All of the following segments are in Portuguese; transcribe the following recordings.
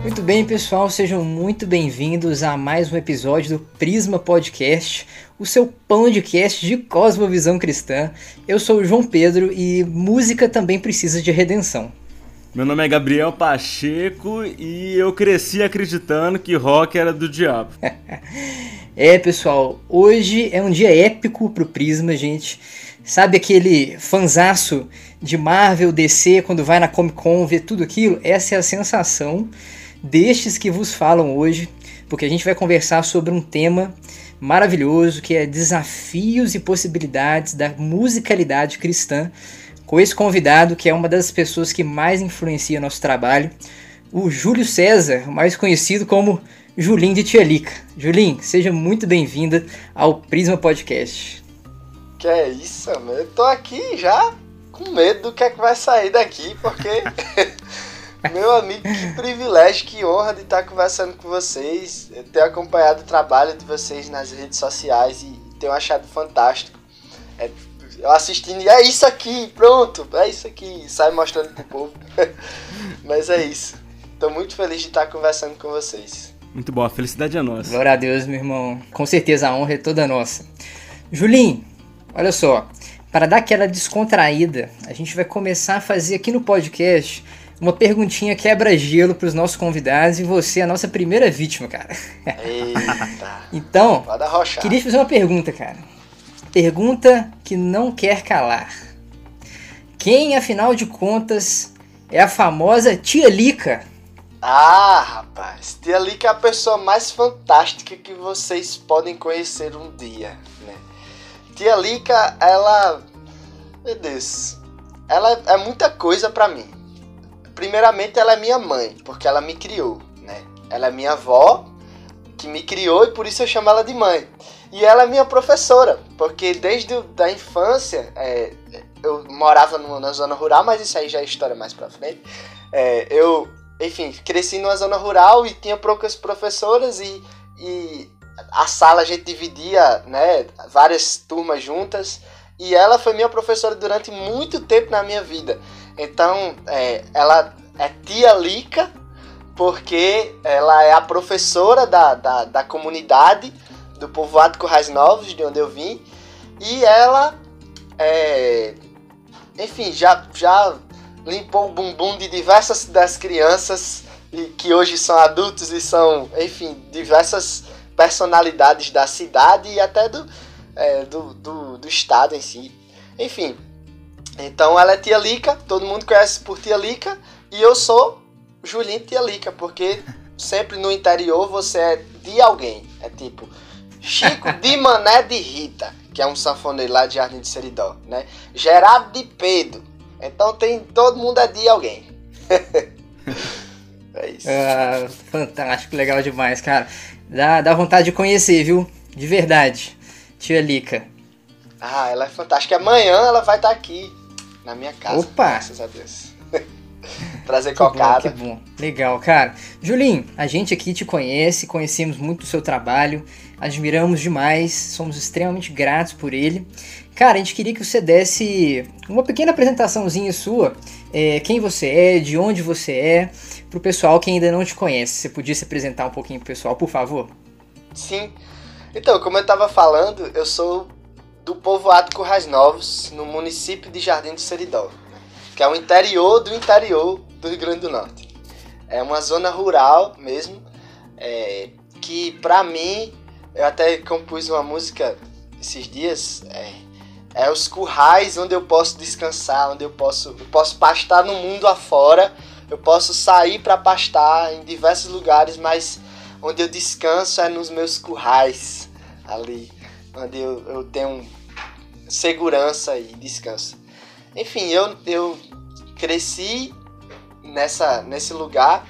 Muito bem, pessoal, sejam muito bem-vindos a mais um episódio do Prisma Podcast, o seu podcast de cosmovisão cristã. Eu sou o João Pedro e música também precisa de redenção. Meu nome é Gabriel Pacheco e eu cresci acreditando que rock era do diabo. é, pessoal, hoje é um dia épico pro Prisma, gente. Sabe aquele fanzaço de Marvel, DC, quando vai na Comic Con ver tudo aquilo? Essa é a sensação destes que vos falam hoje, porque a gente vai conversar sobre um tema maravilhoso que é desafios e possibilidades da musicalidade cristã, com esse convidado que é uma das pessoas que mais influencia nosso trabalho, o Júlio César, mais conhecido como Julinho de Tialica. Julinho, seja muito bem-vinda ao Prisma Podcast. Que é isso, mano? Eu tô aqui já com medo do que é que vai sair daqui, porque Meu amigo, que privilégio, que honra de estar conversando com vocês, ter acompanhado o trabalho de vocês nas redes sociais e tenho achado fantástico. É, eu assistindo e é isso aqui, pronto, é isso aqui, sai mostrando pro povo. Mas é isso. Estou muito feliz de estar conversando com vocês. Muito bom, a felicidade é nossa. Glória a Deus, meu irmão. Com certeza a honra é toda nossa. Julinho, olha só, para dar aquela descontraída, a gente vai começar a fazer aqui no podcast uma perguntinha quebra-gelo para os nossos convidados e você é a nossa primeira vítima, cara. Eita. então, queria te fazer uma pergunta, cara. Pergunta que não quer calar. Quem, afinal de contas, é a famosa Tia Lica? Ah, rapaz, Tia Lica é a pessoa mais fantástica que vocês podem conhecer um dia? Tia Lica, ela, meu Deus, ela é muita coisa para mim primeiramente ela é minha mãe, porque ela me criou, né? Ela é minha avó, que me criou e por isso eu chamo ela de mãe. E ela é minha professora, porque desde a infância é, eu morava na zona rural, mas isso aí já é história mais pra frente. É, eu, enfim, cresci numa zona rural e tinha poucas professoras e, e a sala a gente dividia, né, várias turmas juntas. E ela foi minha professora durante muito tempo na minha vida. Então, é, ela é tia Lica, porque ela é a professora da, da, da comunidade do povoado Currais Novos, de onde eu vim. E ela, é, enfim, já, já limpou o bumbum de diversas das crianças que hoje são adultos e são, enfim, diversas personalidades da cidade e até do, é, do, do, do estado em si. Enfim, então ela é Tia Lica, todo mundo conhece por Tia Lica, e eu sou Julinho Tia Lica, porque sempre no interior você é de alguém. É tipo Chico de Mané de Rita, que é um sanfoneiro lá de Jardim de Seridó, né? Gerardo de Pedro. Então tem todo mundo é de alguém. é isso. Ah, fantástico, legal demais, cara. Dá, dá vontade de conhecer, viu? De verdade. Tia Lica. Ah, ela é fantástica. Amanhã ela vai estar tá aqui na minha casa. Opa! Graças a Deus. Trazer que cocada. Bom, que bom. Legal, cara. Julinho, a gente aqui te conhece, conhecemos muito o seu trabalho, admiramos demais, somos extremamente gratos por ele. Cara, a gente queria que você desse uma pequena apresentaçãozinha sua, é, quem você é, de onde você é, pro pessoal que ainda não te conhece. Você podia se apresentar um pouquinho pro pessoal, por favor? Sim. Então, como eu estava falando, eu sou do povoado Currais Novos, no município de Jardim do Seridó, que é o interior do interior do Rio Grande do Norte. É uma zona rural mesmo, é, que para mim, eu até compus uma música esses dias, é, é, os currais onde eu posso descansar, onde eu posso, eu posso pastar no mundo afora, eu posso sair para pastar em diversos lugares, mas onde eu descanso é nos meus currais ali, onde eu, eu tenho segurança e descanso. Enfim, eu, eu cresci nessa, nesse lugar,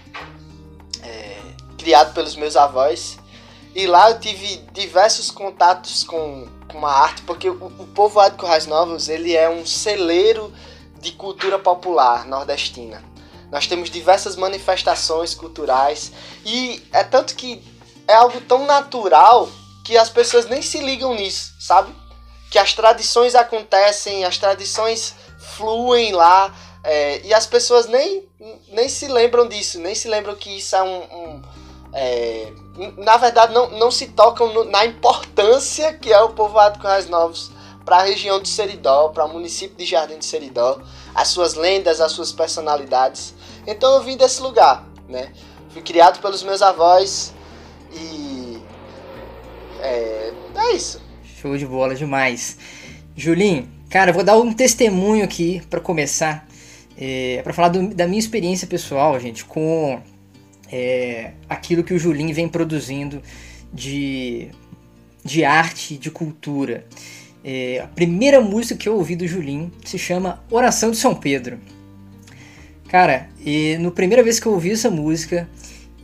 é, criado pelos meus avós, e lá eu tive diversos contatos com, com a arte, porque o, o povoado de Currais Novos ele é um celeiro de cultura popular nordestina. Nós temos diversas manifestações culturais e é tanto que é algo tão natural que as pessoas nem se ligam nisso, sabe? que as tradições acontecem, as tradições fluem lá é, e as pessoas nem, nem se lembram disso, nem se lembram que isso é um. um é, na verdade, não, não se tocam no, na importância que é o povoado de Currais Novos para a região de Seridó, para o município de Jardim de Seridó, as suas lendas, as suas personalidades. Então eu vim desse lugar, né? Fui criado pelos meus avós e. É, é isso. Show de bola demais. Julinho, cara, eu vou dar um testemunho aqui para começar. É, para falar do, da minha experiência pessoal, gente, com é, aquilo que o Julinho vem produzindo de, de arte, de cultura. É, a primeira música que eu ouvi do Julinho se chama Oração de São Pedro. Cara, e no primeira vez que eu ouvi essa música,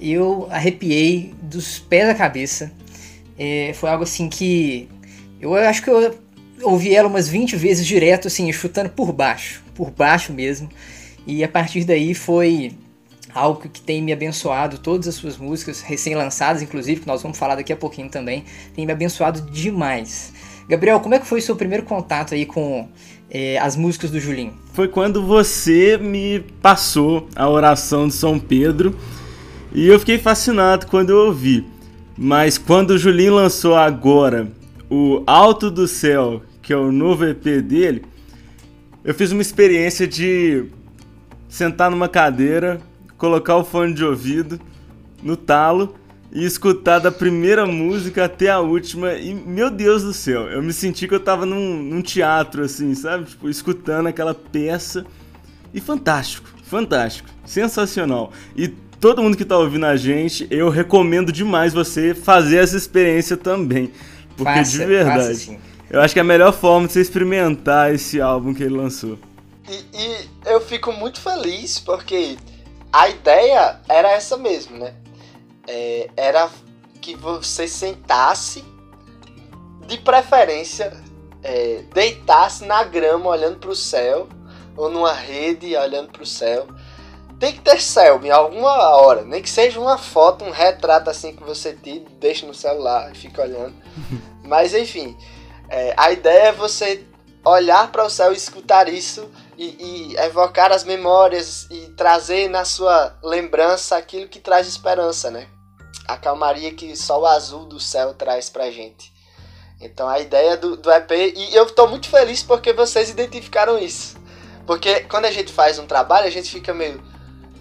eu arrepiei dos pés à cabeça. É, foi algo assim que eu acho que eu ouvi ela umas 20 vezes direto, assim, chutando por baixo, por baixo mesmo. E a partir daí foi algo que tem me abençoado, todas as suas músicas, recém-lançadas, inclusive, que nós vamos falar daqui a pouquinho também, tem me abençoado demais. Gabriel, como é que foi o seu primeiro contato aí com é, as músicas do Julinho? Foi quando você me passou a oração de São Pedro e eu fiquei fascinado quando eu ouvi. Mas quando o Julinho lançou agora o Alto do Céu, que é o novo EP dele, eu fiz uma experiência de sentar numa cadeira, colocar o fone de ouvido no talo e escutar da primeira música até a última. E, meu Deus do céu, eu me senti que eu tava num, num teatro, assim, sabe? Tipo, escutando aquela peça. E fantástico, fantástico, sensacional. E todo mundo que tá ouvindo a gente, eu recomendo demais você fazer essa experiência também. Porque faça, de verdade, eu acho que é a melhor forma de você experimentar esse álbum que ele lançou. E, e eu fico muito feliz porque a ideia era essa mesmo, né? É, era que você sentasse, de preferência, é, deitasse na grama olhando para o céu, ou numa rede olhando para o céu. Tem que ter céu em alguma hora, nem que seja uma foto, um retrato assim que você tira, deixa no celular e fica olhando. Mas enfim, é, a ideia é você olhar para o céu e escutar isso e, e, evocar as memórias e trazer na sua lembrança aquilo que traz esperança, né? A calmaria que só o azul do céu traz pra gente. Então a ideia do, do EP, e eu tô muito feliz porque vocês identificaram isso. Porque quando a gente faz um trabalho, a gente fica meio.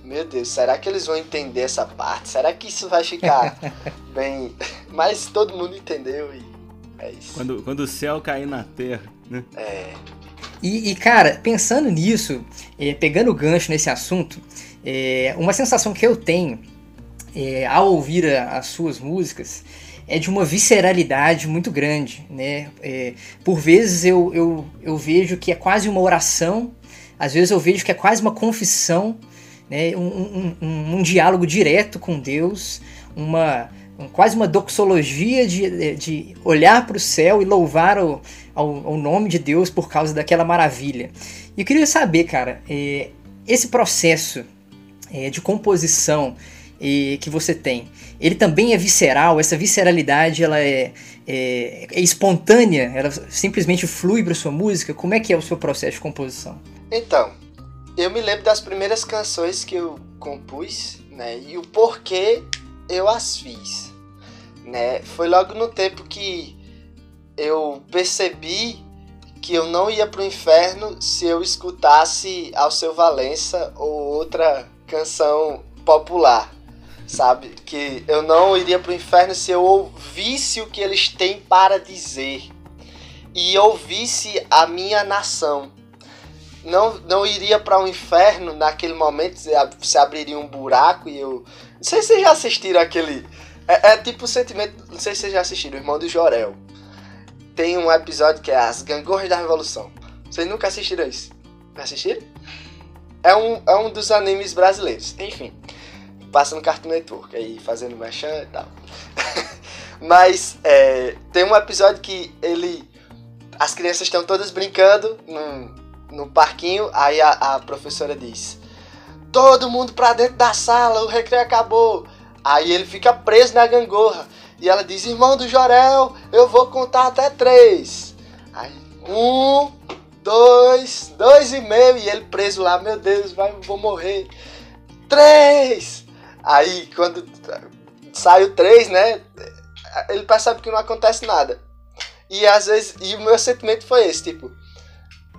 Meu Deus, será que eles vão entender essa parte? Será que isso vai ficar bem. Mas todo mundo entendeu e é isso. Quando, quando o céu cair na terra, né? É. E, e cara, pensando nisso, é, pegando o gancho nesse assunto, é, uma sensação que eu tenho é, ao ouvir a, as suas músicas é de uma visceralidade muito grande, né? É, por vezes eu, eu, eu vejo que é quase uma oração, às vezes eu vejo que é quase uma confissão, né? um, um, um, um diálogo direto com Deus, uma quase uma doxologia de, de olhar para o céu e louvar o, ao, ao, nome de Deus por causa daquela maravilha. E eu queria saber, cara, é, esse processo é, de composição é, que você tem, ele também é visceral? Essa visceralidade ela é, é, é espontânea? Ela simplesmente flui para sua música? Como é que é o seu processo de composição? Então, eu me lembro das primeiras canções que eu compus, né, e o porquê eu as fiz, né? Foi logo no tempo que eu percebi que eu não ia pro inferno se eu escutasse Alceu Valença ou outra canção popular, sabe? Que eu não iria pro inferno se eu ouvisse o que eles têm para dizer e ouvisse a minha nação. Não, não iria para o um inferno naquele momento, se abriria um buraco e eu não sei se vocês já assistiram aquele. É, é tipo o sentimento. Não sei se vocês já assistiram, o irmão do Jorel. Tem um episódio que é As Gangorras da Revolução. Vocês nunca assistiram isso? Já assistiram? É um, é um dos animes brasileiros. Enfim. Passa no Cartoon Network aí, fazendo merchan e tal. Mas é, tem um episódio que ele. As crianças estão todas brincando no, parquinho, aí a, a professora diz todo mundo pra dentro da sala, o recreio acabou. Aí ele fica preso na gangorra. E ela diz: Irmão do Jorel, eu vou contar até três. Aí, um, dois, dois e meio, e ele preso lá, meu Deus, vai, vou morrer. Três! Aí, quando sai o três, né, ele percebe que não acontece nada. E às vezes, e o meu sentimento foi esse, tipo,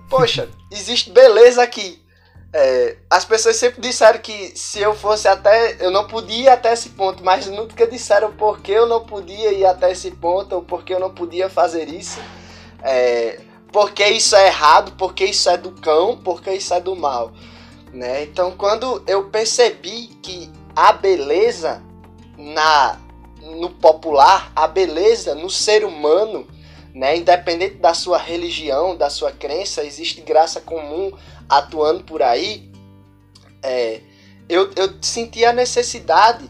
poxa, existe beleza aqui. É, as pessoas sempre disseram que se eu fosse até. Eu não podia ir até esse ponto, mas nunca disseram por que eu não podia ir até esse ponto, ou por que eu não podia fazer isso. É, porque isso é errado, porque isso é do cão, porque isso é do mal. Né? Então, quando eu percebi que a beleza na no popular, a beleza no ser humano, né, independente da sua religião, da sua crença, existe graça comum atuando por aí. É, eu, eu senti a necessidade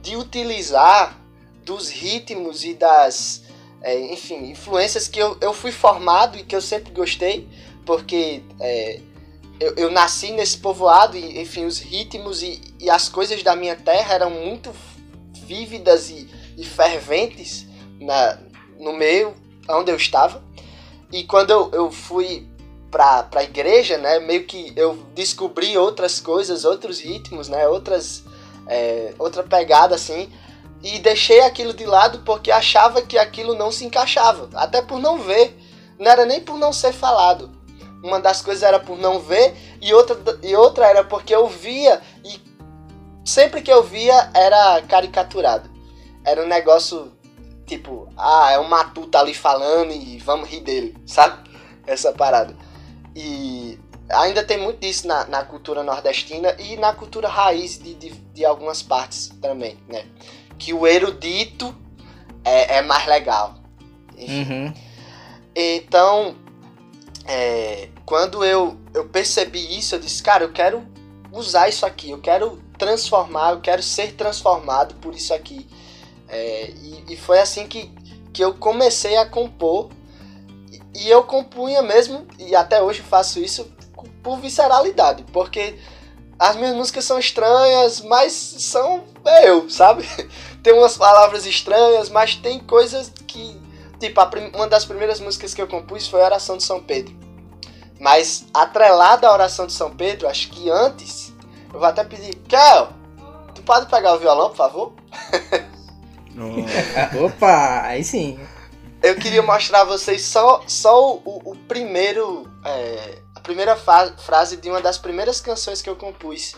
de utilizar dos ritmos e das é, enfim, influências que eu, eu fui formado e que eu sempre gostei, porque é, eu, eu nasci nesse povoado e, enfim, os ritmos e, e as coisas da minha terra eram muito vívidas e, e ferventes na, no meio onde eu estava. E quando eu, eu fui para a igreja, né, meio que eu descobri outras coisas, outros ritmos, né, outras, é, outra pegada assim, e deixei aquilo de lado porque achava que aquilo não se encaixava, até por não ver, não era nem por não ser falado. Uma das coisas era por não ver e outra, e outra era porque eu via e sempre que eu via era caricaturado. Era um negócio tipo, ah, é um matuto ali falando e vamos rir dele, sabe? Essa parada. E ainda tem muito disso na, na cultura nordestina e na cultura raiz de, de, de algumas partes também, né? que o erudito é, é mais legal. Uhum. Então, é, quando eu, eu percebi isso, eu disse, cara, eu quero usar isso aqui, eu quero transformar, eu quero ser transformado por isso aqui. É, e, e, foi assim que, que eu comecei a compor. E, eu compunha mesmo, e até hoje faço isso por visceralidade, porque as minhas músicas são estranhas, mas são eu, sabe? Tem umas palavras estranhas, mas tem coisas que. Tipo, uma das primeiras músicas que eu compus foi a Oração de São Pedro. Mas atrelada à Oração de São Pedro, acho que antes, eu vou até pedir, Kel, tu pode pegar o violão, por favor? Oh. Opa, aí sim. Eu queria mostrar a vocês só, só o, o primeiro. É, primeira frase de uma das primeiras canções que eu compus.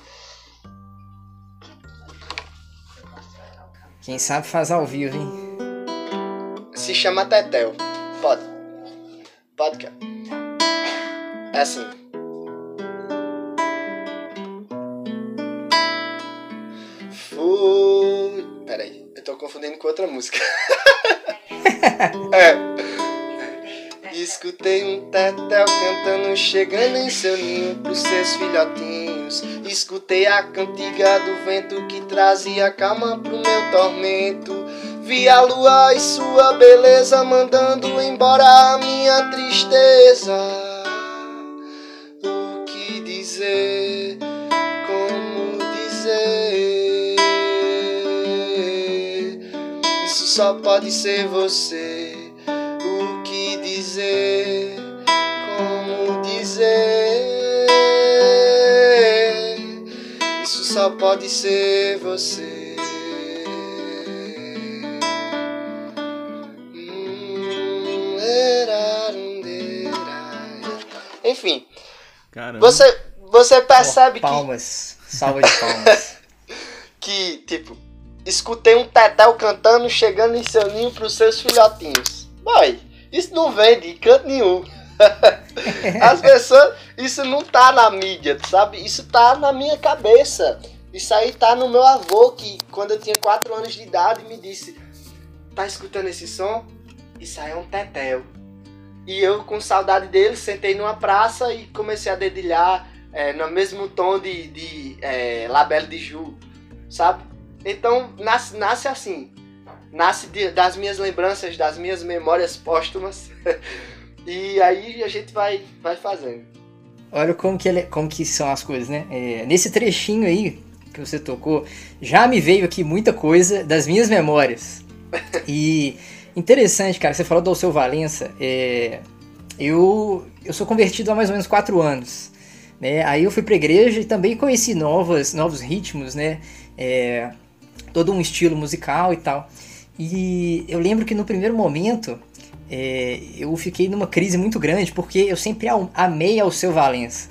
Quem sabe faz ao vivo, hein? Se chama Tetel. Pode. Pode, cara. É assim. Fui. Peraí, eu tô confundindo com outra música. é. Escutei um tetel cantando, chegando em seu ninho pros seus filhotinhos. Escutei a cantiga do vento que trazia calma pro meu tormento. Vi a lua e sua beleza mandando embora a minha tristeza. O que dizer? Como dizer? Isso só pode ser você dizer, como dizer. Isso só pode ser você. Enfim, Caramba. você você percebe oh, palmas. que salva de palmas. que tipo escutei um tetel cantando chegando em seu ninho pros seus filhotinhos. Boy, isso não vem de canto nenhum. As pessoas. Isso não tá na mídia, sabe? Isso tá na minha cabeça. Isso aí tá no meu avô, que quando eu tinha 4 anos de idade me disse: Tá escutando esse som? Isso aí é um tetel. E eu, com saudade dele, sentei numa praça e comecei a dedilhar é, no mesmo tom de, de é, Labelle de Ju, sabe? Então nasce, nasce assim nasce de, das minhas lembranças, das minhas memórias póstumas. e aí a gente vai, vai fazendo. Olha como que, ele, como que são as coisas, né? É, nesse trechinho aí que você tocou, já me veio aqui muita coisa das minhas memórias. E interessante, cara, você falou do Alceu Valença. É, eu, eu sou convertido há mais ou menos quatro anos. Né? Aí eu fui para a igreja e também conheci novas, novos ritmos, né? É, todo um estilo musical e tal. E eu lembro que no primeiro momento é, eu fiquei numa crise muito grande porque eu sempre amei ao seu Valença.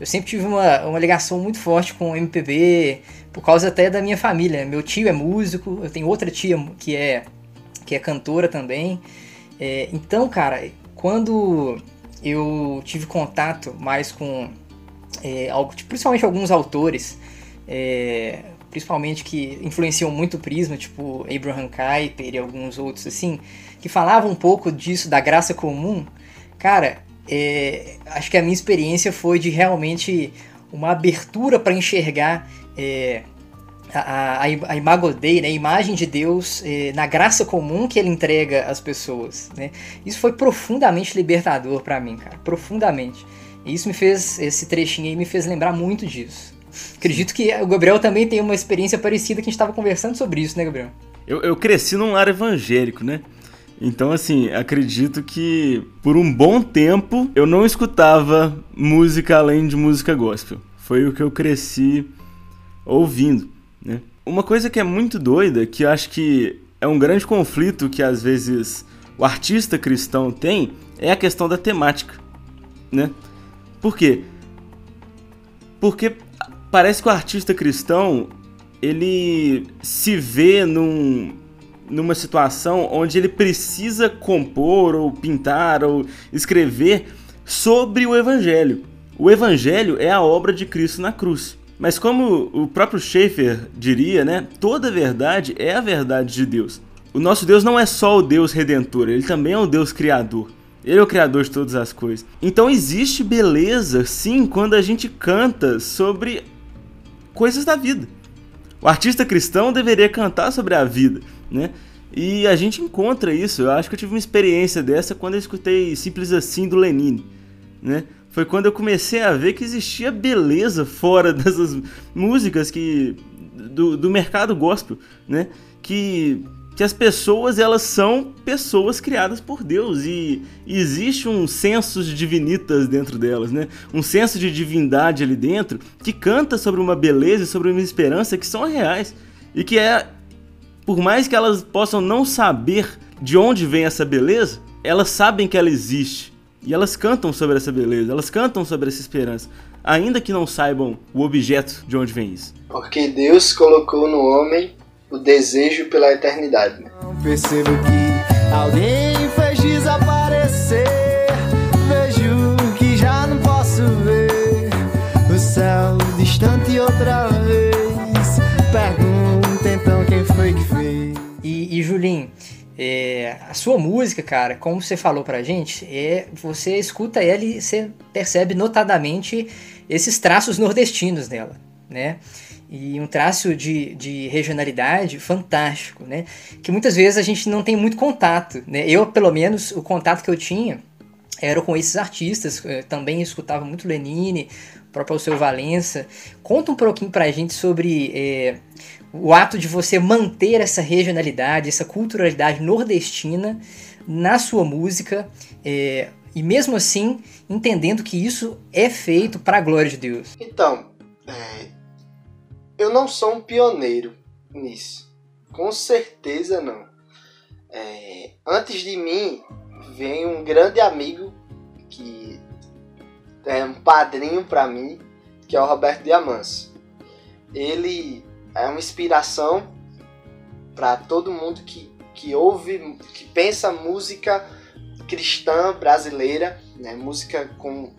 Eu sempre tive uma, uma ligação muito forte com o MPB, por causa até da minha família. Meu tio é músico, eu tenho outra tia que é, que é cantora também. É, então, cara, quando eu tive contato mais com é, algo, principalmente alguns autores, é, principalmente que influenciam muito o Prisma, tipo Abraham Kuyper e alguns outros assim, que falavam um pouco disso, da graça comum, cara, é, acho que a minha experiência foi de realmente uma abertura para enxergar é, a, a, a imago Dei, né, a imagem de Deus é, na graça comum que ele entrega às pessoas. Né? Isso foi profundamente libertador para mim, cara, profundamente. E isso me fez, esse trechinho aí me fez lembrar muito disso. Acredito que o Gabriel também tem uma experiência parecida que a gente estava conversando sobre isso, né, Gabriel? Eu, eu cresci num lar evangélico, né? Então, assim, acredito que por um bom tempo eu não escutava música além de música gospel. Foi o que eu cresci ouvindo, né? Uma coisa que é muito doida, que eu acho que é um grande conflito que às vezes o artista cristão tem, é a questão da temática, né? Por quê? Porque parece que o artista cristão ele se vê num numa situação onde ele precisa compor ou pintar ou escrever sobre o evangelho. O evangelho é a obra de Cristo na cruz. Mas como o próprio Schaeffer diria, né, toda verdade é a verdade de Deus. O nosso Deus não é só o Deus redentor, ele também é o Deus criador. Ele é o criador de todas as coisas. Então existe beleza, sim, quando a gente canta sobre coisas da vida. O artista cristão deveria cantar sobre a vida né? E a gente encontra isso. Eu acho que eu tive uma experiência dessa quando eu escutei Simples Assim do Lenine, né? Foi quando eu comecei a ver que existia beleza fora dessas músicas que do, do mercado gospel, né? Que que as pessoas elas são pessoas criadas por Deus e, e existe um senso de divinitas dentro delas, né? Um senso de divindade ali dentro que canta sobre uma beleza e sobre uma esperança que são reais e que é por mais que elas possam não saber de onde vem essa beleza, elas sabem que ela existe. E elas cantam sobre essa beleza, elas cantam sobre essa esperança, ainda que não saibam o objeto de onde vem isso. Porque Deus colocou no homem o desejo pela eternidade. Né? Percebo que alguém fez desaparecer. Sua música, cara, como você falou pra gente, é, você escuta ela e você percebe notadamente esses traços nordestinos dela, né? E um traço de, de regionalidade fantástico, né? Que muitas vezes a gente não tem muito contato, né? Eu, pelo menos, o contato que eu tinha era com esses artistas, eu também escutava muito Lenine, próprio Alceu Valença. Conta um pouquinho pra gente sobre é, o ato de você manter essa regionalidade, essa culturalidade nordestina na sua música, é, e mesmo assim entendendo que isso é feito para a glória de Deus. Então, é, eu não sou um pioneiro nisso, com certeza não. É, antes de mim vem um grande amigo que é um padrinho para mim, que é o Roberto Diamans. Ele é uma inspiração para todo mundo que, que ouve, que pensa música cristã brasileira, né? música com,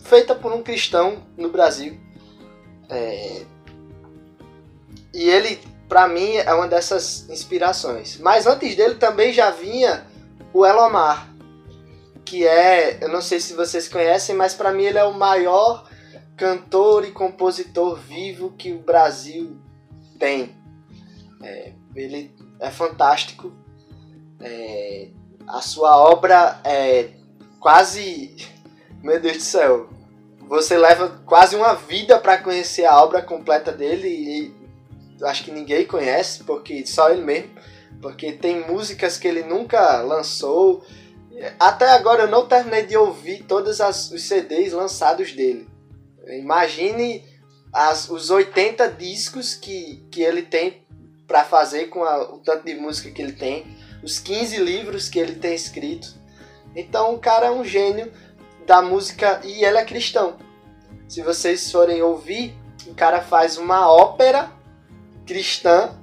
feita por um cristão no Brasil. É, e ele, para mim, é uma dessas inspirações. Mas antes dele também já vinha o Elomar, que é, eu não sei se vocês conhecem, mas para mim ele é o maior cantor e compositor vivo que o Brasil tem. É, ele é fantástico. É, a sua obra é quase. Meu Deus do céu. Você leva quase uma vida para conhecer a obra completa dele e acho que ninguém conhece, porque só ele mesmo. Porque tem músicas que ele nunca lançou Até agora eu não terminei de ouvir todos os CDs lançados dele. Imagine as, os 80 discos que, que ele tem para fazer com a, o tanto de música que ele tem, os 15 livros que ele tem escrito. Então o cara é um gênio da música e ele é cristão. Se vocês forem ouvir, o cara faz uma ópera cristã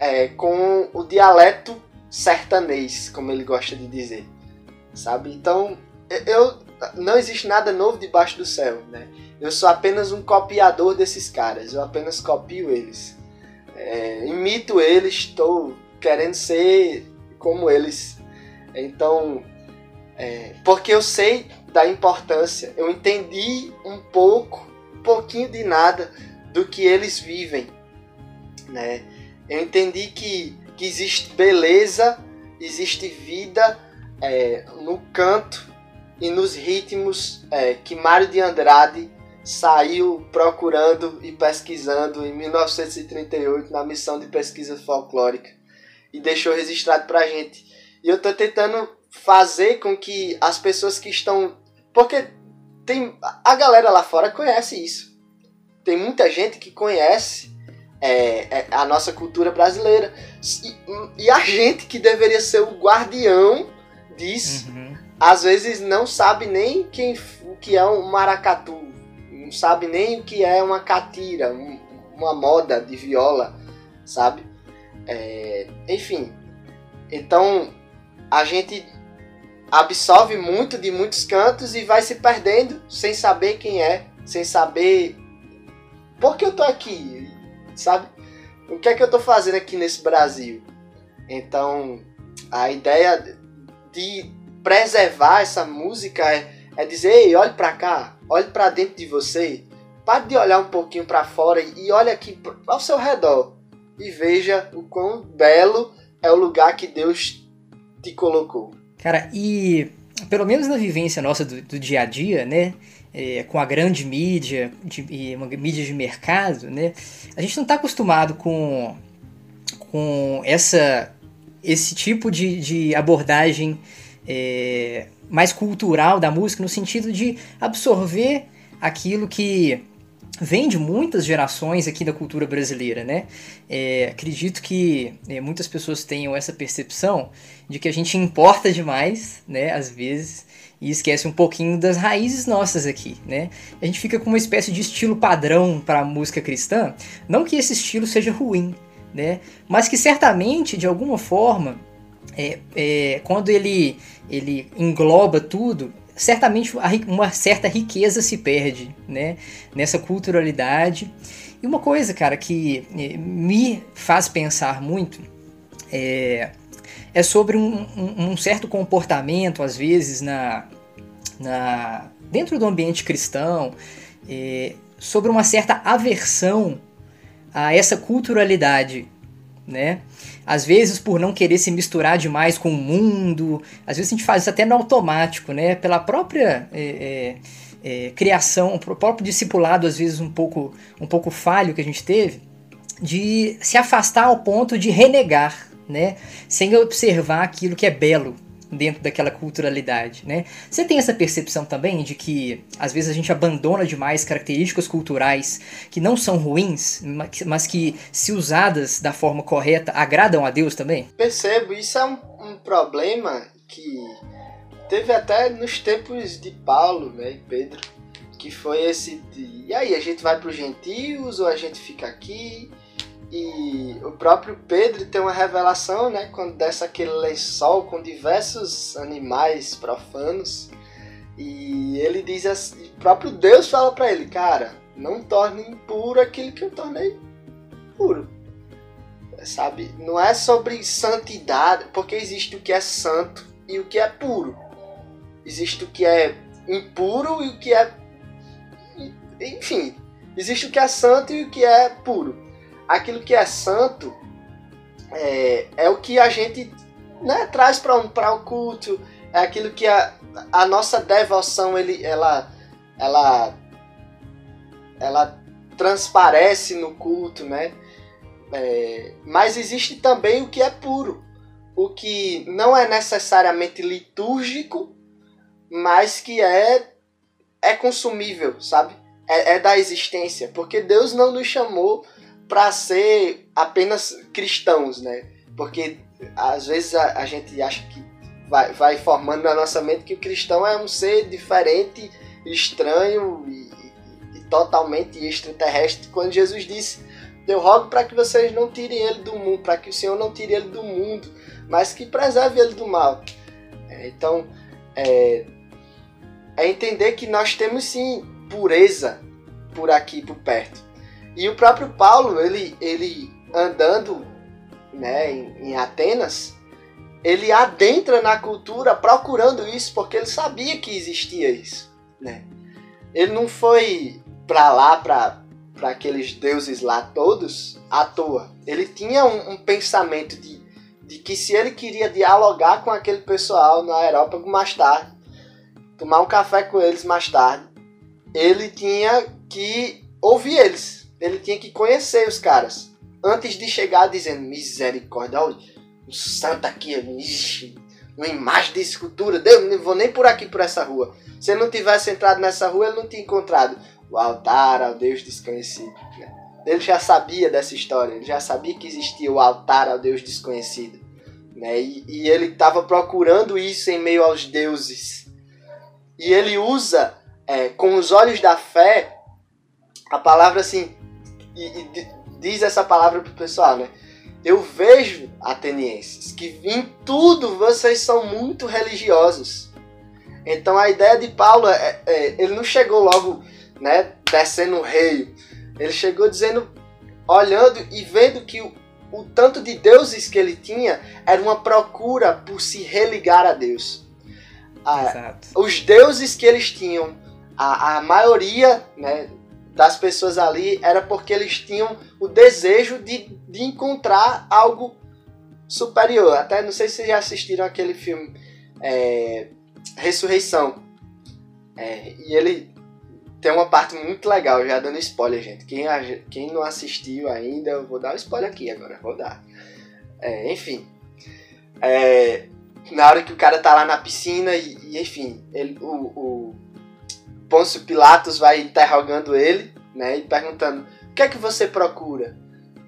é, com o dialeto sertanês, como ele gosta de dizer, sabe? Então, eu não existe nada novo debaixo do céu, né? Eu sou apenas um copiador desses caras, eu apenas copio eles, é, imito eles, estou querendo ser como eles. Então, é, porque eu sei da importância, eu entendi um pouco, um pouquinho de nada do que eles vivem, né? Eu entendi que, que existe beleza, existe vida é, no canto e nos ritmos é, que Mário de Andrade saiu procurando e pesquisando em 1938 na missão de pesquisa folclórica e deixou registrado pra gente. E eu tô tentando fazer com que as pessoas que estão. Porque tem. A galera lá fora conhece isso. Tem muita gente que conhece é, é, a nossa cultura brasileira. E, e, a gente que deveria ser o guardião disso, uhum. às vezes não sabe nem quem, o que é um maracatu, sabe nem o que é uma catira, um, uma moda de viola, sabe? É, enfim, então a gente absorve muito de muitos cantos e vai se perdendo sem saber quem é, sem saber por que eu tô aqui, sabe? O que é que eu tô fazendo aqui nesse Brasil? Então, a ideia de preservar essa música é, é dizer, ei, olhe para cá, olhe para dentro de você, pare de olhar um pouquinho para fora e olhe aqui ao seu redor e veja o quão belo é o lugar que Deus te colocou. Cara, e pelo menos na vivência nossa do, do dia a dia, né? é, com a grande mídia, de, uma mídia de mercado, né? A gente não está acostumado com, com essa, esse tipo de, de abordagem é, mais cultural da música, no sentido de absorver aquilo que vem de muitas gerações aqui da cultura brasileira, né? É, acredito que é, muitas pessoas tenham essa percepção de que a gente importa demais, né? Às vezes, e esquece um pouquinho das raízes nossas aqui, né? A gente fica com uma espécie de estilo padrão para a música cristã, não que esse estilo seja ruim, né? Mas que certamente, de alguma forma, é, é, quando ele, ele engloba tudo, certamente uma certa riqueza se perde, né? Nessa culturalidade. E uma coisa, cara, que é, me faz pensar muito é é sobre um, um, um, certo comportamento, às vezes, na, na, dentro do ambiente cristão, é, sobre uma certa aversão a essa culturalidade, né? Às vezes por não querer se misturar demais com o mundo, às vezes a gente faz isso até no automático, né? Pela própria é, é, é criação, o próprio discipulado às vezes um pouco, um pouco falho que a gente teve, de se afastar ao ponto de renegar, né? Sem observar aquilo que é belo, dentro daquela culturalidade, né? Você tem essa percepção também de que às vezes a gente abandona demais características culturais que não são ruins, mas que se usadas da forma correta agradam a Deus também? Percebo, isso é um, um problema que teve até nos tempos de Paulo, né, e Pedro, que foi esse de, e aí a gente vai para os gentios ou a gente fica aqui? E o próprio Pedro tem uma revelação, né? Quando desce aquele lençol com diversos animais profanos. E ele diz assim: o próprio Deus fala para ele, cara, não torne impuro aquilo que eu tornei puro. Sabe? Não é sobre santidade, porque existe o que é santo e o que é puro. Existe o que é impuro e o que é. Enfim, existe o que é santo e o que é puro aquilo que é santo é, é o que a gente né, traz para um, o culto, é aquilo que a, a nossa devoção ele, ela, ela, ela transparece no culto, né? É, mas existe também o que é puro, o que não é necessariamente litúrgico, mas que é é consumível, sabe? É, é da existência, porque Deus não nos chamou para ser apenas cristãos, né? Porque às vezes a, a gente acha que vai, vai formando na nossa mente que o cristão é um ser diferente, estranho e, e, totalmente extraterrestre. Quando Jesus disse: Eu rogo para que vocês não tirem ele do mundo, para que o Senhor não tire ele do mundo, mas que preserve ele do mal. É, então, é, é entender que nós temos sim pureza por aqui, por perto. E o próprio Paulo, ele, ele andando né, em, em Atenas, ele adentra na cultura procurando isso, porque ele sabia que existia isso. Né? Ele não foi para lá, para aqueles deuses lá todos, à toa. Ele tinha um, um, pensamento de, de que se ele queria dialogar com aquele pessoal no aerópago mais tarde, tomar um café com eles mais tarde, ele tinha que ouvir eles. Ele tinha que conhecer os caras. Antes de chegar dizendo, misericórdia, olha, o santo aqui, ixi, uma imagem de escultura, Deus, não vou nem por aqui, por essa rua. Se ele não tivesse entrado nessa rua, ele não tinha encontrado o altar ao Deus desconhecido. Né? Ele já sabia dessa história, ele já sabia que existia o altar ao Deus desconhecido. Né? E, e ele estava procurando isso em meio aos deuses. E ele usa é, com os olhos da fé a palavra assim, e, e diz essa palavra pro pessoal, né? Eu vejo atenienses que em tudo vocês são muito religiosos. Então a ideia de Paulo é, é ele não chegou logo, né, descendo o rei. Ele chegou dizendo, olhando e vendo que o, o tanto de deuses que ele tinha era uma procura por se religar a Deus. Ah, os deuses que eles tinham, a, a maioria, né, das pessoas ali era porque eles tinham o desejo de, de encontrar algo superior. Até não sei se vocês já assistiram aquele filme é, Ressurreição. É, e ele tem uma parte muito legal, já dando spoiler, gente. Quem, quem não assistiu ainda, eu vou dar um spoiler aqui agora, vou dar. É, enfim. É, na hora que o cara tá lá na piscina e, e enfim, ele, o, o Pôncio Pilatos vai interrogando ele, né, e perguntando: "O que é que você procura?"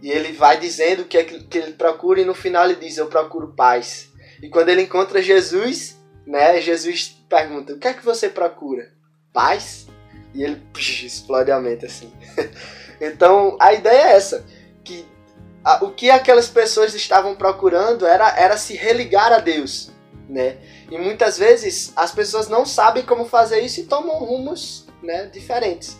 E ele vai dizendo o que é que ele procura e no final ele diz: "Eu procuro paz". E quando ele encontra Jesus, né, Jesus pergunta: "O que é que você procura?" Paz? E ele psh, explode a mente assim. então, a ideia é essa, que a, o que aquelas pessoas estavam procurando era era se religar a Deus, né? E muitas vezes as pessoas não sabem como fazer isso e tomam rumos né, diferentes.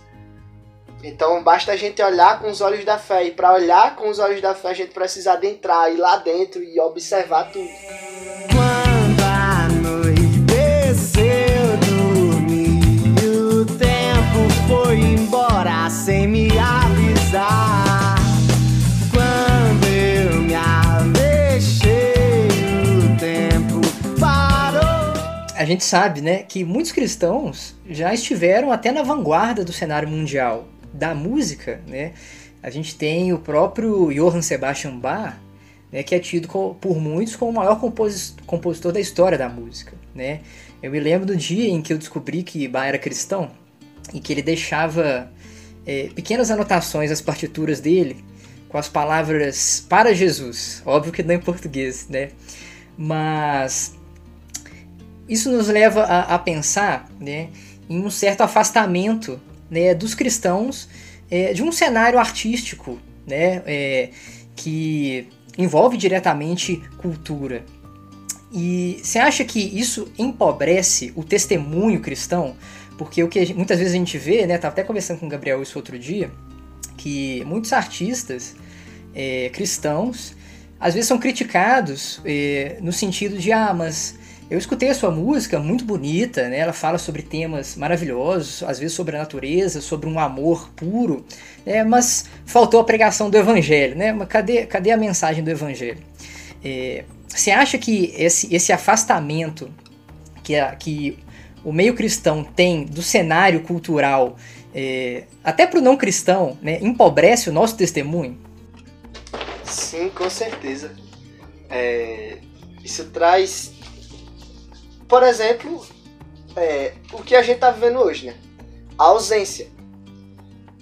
Então basta a gente olhar com os olhos da fé. E para olhar com os olhos da fé, a gente precisa adentrar, ir lá dentro e observar tudo. Gente sabe, né, que muitos cristãos já estiveram até na vanguarda do cenário mundial da música, né? A gente tem o próprio Johann Sebastian Bach, né, que é tido por muitos como o maior compositor da história da música, né? Eu me lembro do dia em que eu descobri que Bach era cristão e que ele deixava é, pequenas anotações nas partituras dele com as palavras para Jesus, óbvio que não em português, né? Mas isso nos leva a, a pensar né, em um certo afastamento né, dos cristãos é, de um cenário artístico né, é, que envolve diretamente cultura. E você acha que isso empobrece o testemunho cristão? Porque o que muitas vezes a gente vê, né, até conversando com o Gabriel isso outro dia, que muitos artistas é, cristãos às vezes são criticados é, no sentido de, ah, mas eu escutei a sua música, muito bonita, né? Ela fala sobre temas maravilhosos, às vezes sobre a natureza, sobre um amor puro, né? mas faltou a pregação do evangelho, né? Mas cadê, cadê a mensagem do evangelho? É, você acha que esse, esse afastamento que, a, que o meio cristão tem do cenário cultural, é, até para o não cristão, né, empobrece o nosso testemunho? Sim, com certeza. É, Isso traz, por exemplo, é, o que a gente tá vivendo hoje, né? A ausência.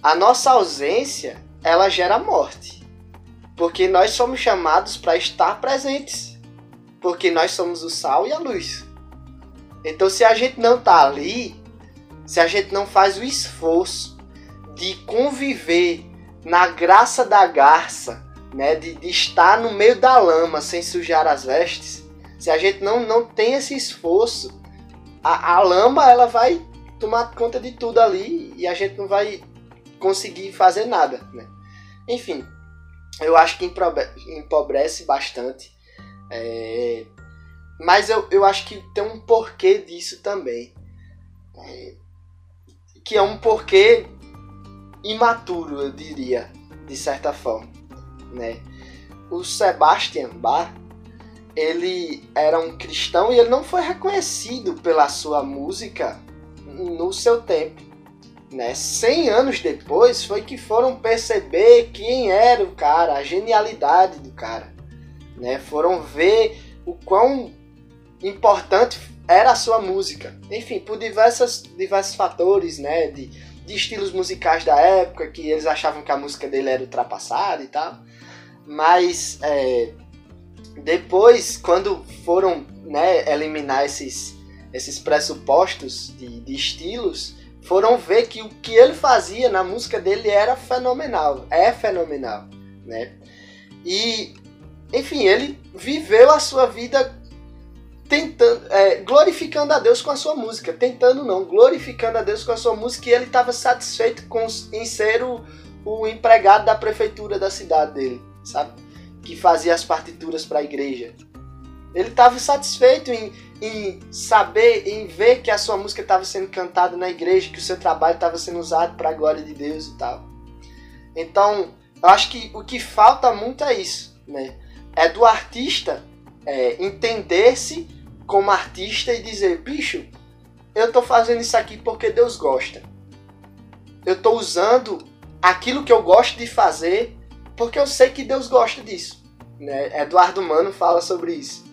A nossa ausência, ela gera morte. Porque nós somos chamados para estar presentes. Porque nós somos o sal e a luz. Então, se a gente não tá ali, se a gente não faz o esforço de conviver na graça da garça, né, de, de estar no meio da lama sem sujar as vestes, se a gente não, não tem esse esforço, a, a lama ela vai tomar conta de tudo ali e a gente não vai conseguir fazer nada, né? Enfim, eu acho que empobrece bastante. É... Mas eu, eu acho que tem um porquê disso também. É... Que é um porquê imaturo, eu diria, de certa forma. Né? O Sebastian Bach, ele era um cristão e ele não foi reconhecido pela sua música no seu tempo. Né? 100 anos depois foi que foram perceber quem era o cara, a genialidade do cara. Né? Foram ver o quão importante era a sua música. Enfim, por diversas, diversos fatores, né? De, de estilos musicais da época, que eles achavam que a música dele era ultrapassada e tal. Mas é, depois, quando foram né, eliminar esses, esses pressupostos de, de estilos, foram ver que o que ele fazia na música dele era fenomenal, é fenomenal, né? E, enfim, ele viveu a sua vida tentando, é, glorificando a Deus com a sua música, tentando não, glorificando a Deus com a sua música, e ele estava satisfeito com, em ser o, o empregado da prefeitura da cidade dele, sabe? Que fazia as partituras para a igreja. Ele estava satisfeito em, em saber, em ver que a sua música estava sendo cantada na igreja, que o seu trabalho estava sendo usado para a glória de Deus e tal. Então, eu acho que o que falta muito é isso, né? É do artista é, entender-se como artista e dizer, bicho, eu tô fazendo isso aqui porque Deus gosta. Eu tô usando aquilo que eu gosto de fazer porque eu sei que Deus gosta disso. Né? Eduardo Mano fala sobre isso.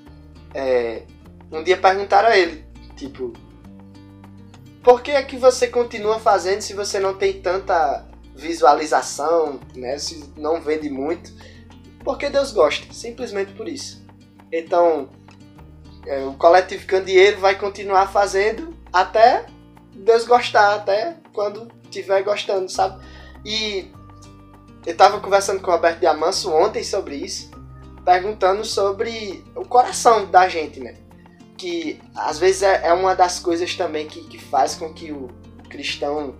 É, um dia perguntaram a ele, tipo, por que é que você continua fazendo se você não tem tanta visualização, né? Se não vende muito? Porque Deus gosta, simplesmente por isso. Então, é, o coletivo Candeeiro vai continuar fazendo até Deus gostar, até quando tiver gostando, sabe? E eu tava conversando com o Roberto Diamanso ontem sobre isso, perguntando sobre o coração da gente, né? Que às vezes é, é uma das coisas também que, que faz com que o cristão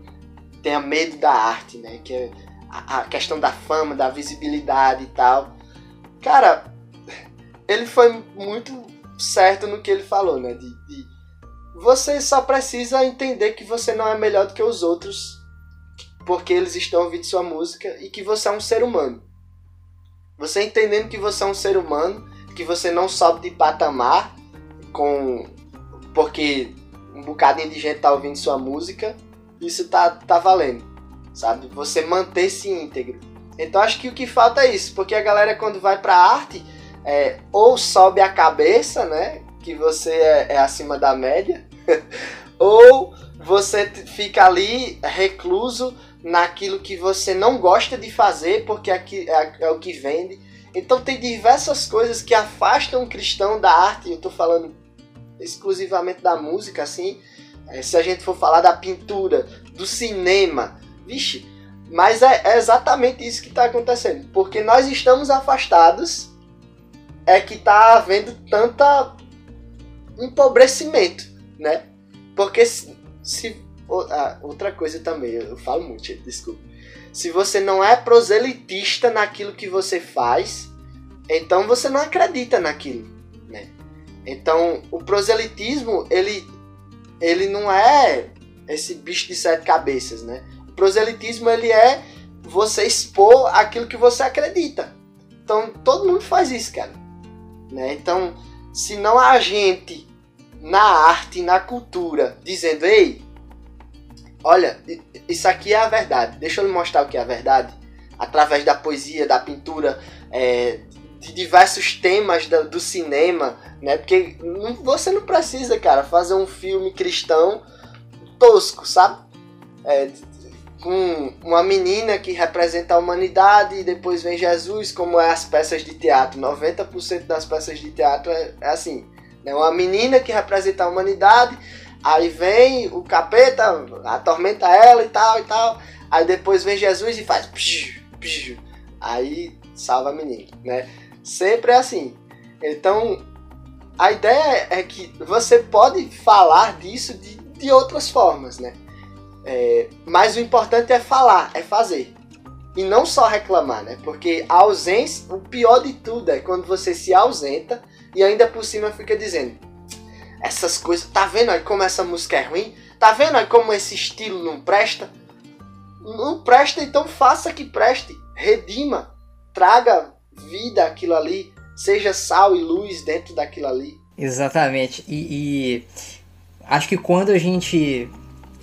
tenha medo da arte, né? Que é a, a questão da fama, da visibilidade e tal. Cara, ele foi muito certo no que ele falou, né? De, de, você só precisa entender que você não é melhor do que os outros porque eles estão ouvindo sua música e que você é um ser humano. Você entendendo que você é um ser humano, que você não sobe de patamar com porque um bocadinho de gente tá ouvindo sua música, isso tá, tá valendo, sabe? Você manter-se íntegro. Então acho que o que falta é isso, porque a galera quando vai pra arte, é, ou sobe a cabeça, né? Que você é, é acima da média, ou você fica ali recluso naquilo que você não gosta de fazer porque é, é, o que vende. Então tem diversas coisas que afastam o cristão da arte. Eu estou falando exclusivamente da música, assim. É, se a gente for falar da pintura, do cinema, vixe. Mas é, é exatamente isso que está acontecendo, porque nós estamos afastados é que tá havendo tanta empobrecimento, né? Porque se, se ah, outra coisa também, eu, falo muito, desculpa. Se você não é proselitista naquilo que você faz, então você não acredita naquilo, né? Então, o proselitismo, ele ele não é esse bicho de sete cabeças, né? O proselitismo ele é você expor aquilo que você acredita. Então, todo mundo faz isso, cara. Né? Então, se não há gente na arte, na cultura, dizendo, ei, olha, isso aqui é a verdade, deixa eu lhe mostrar o que é a verdade, através da poesia, da pintura, é, de diversos temas do, do cinema, né? Porque você não precisa, cara, fazer um filme cristão tosco, sabe? É, com uma menina que representa a humanidade e depois vem Jesus, como é as peças de teatro. 90% das peças de teatro é, é assim. Né? Uma menina que representa a humanidade, aí vem o capeta, atormenta ela e tal e tal. Aí depois vem Jesus e faz. Aí salva a menina, né? Sempre é assim. Então, a ideia é que você pode falar disso de, de outras formas, né? É, mas o importante é falar, é fazer. E não só reclamar, né? Porque a ausência, o pior de tudo é quando você se ausenta e ainda por cima fica dizendo: essas coisas, tá vendo aí como essa música é ruim? Tá vendo aí como esse estilo não presta? Não presta, então faça que preste. Redima, traga vida aquilo ali, seja sal e luz dentro daquilo ali. Exatamente. E, e acho que quando a gente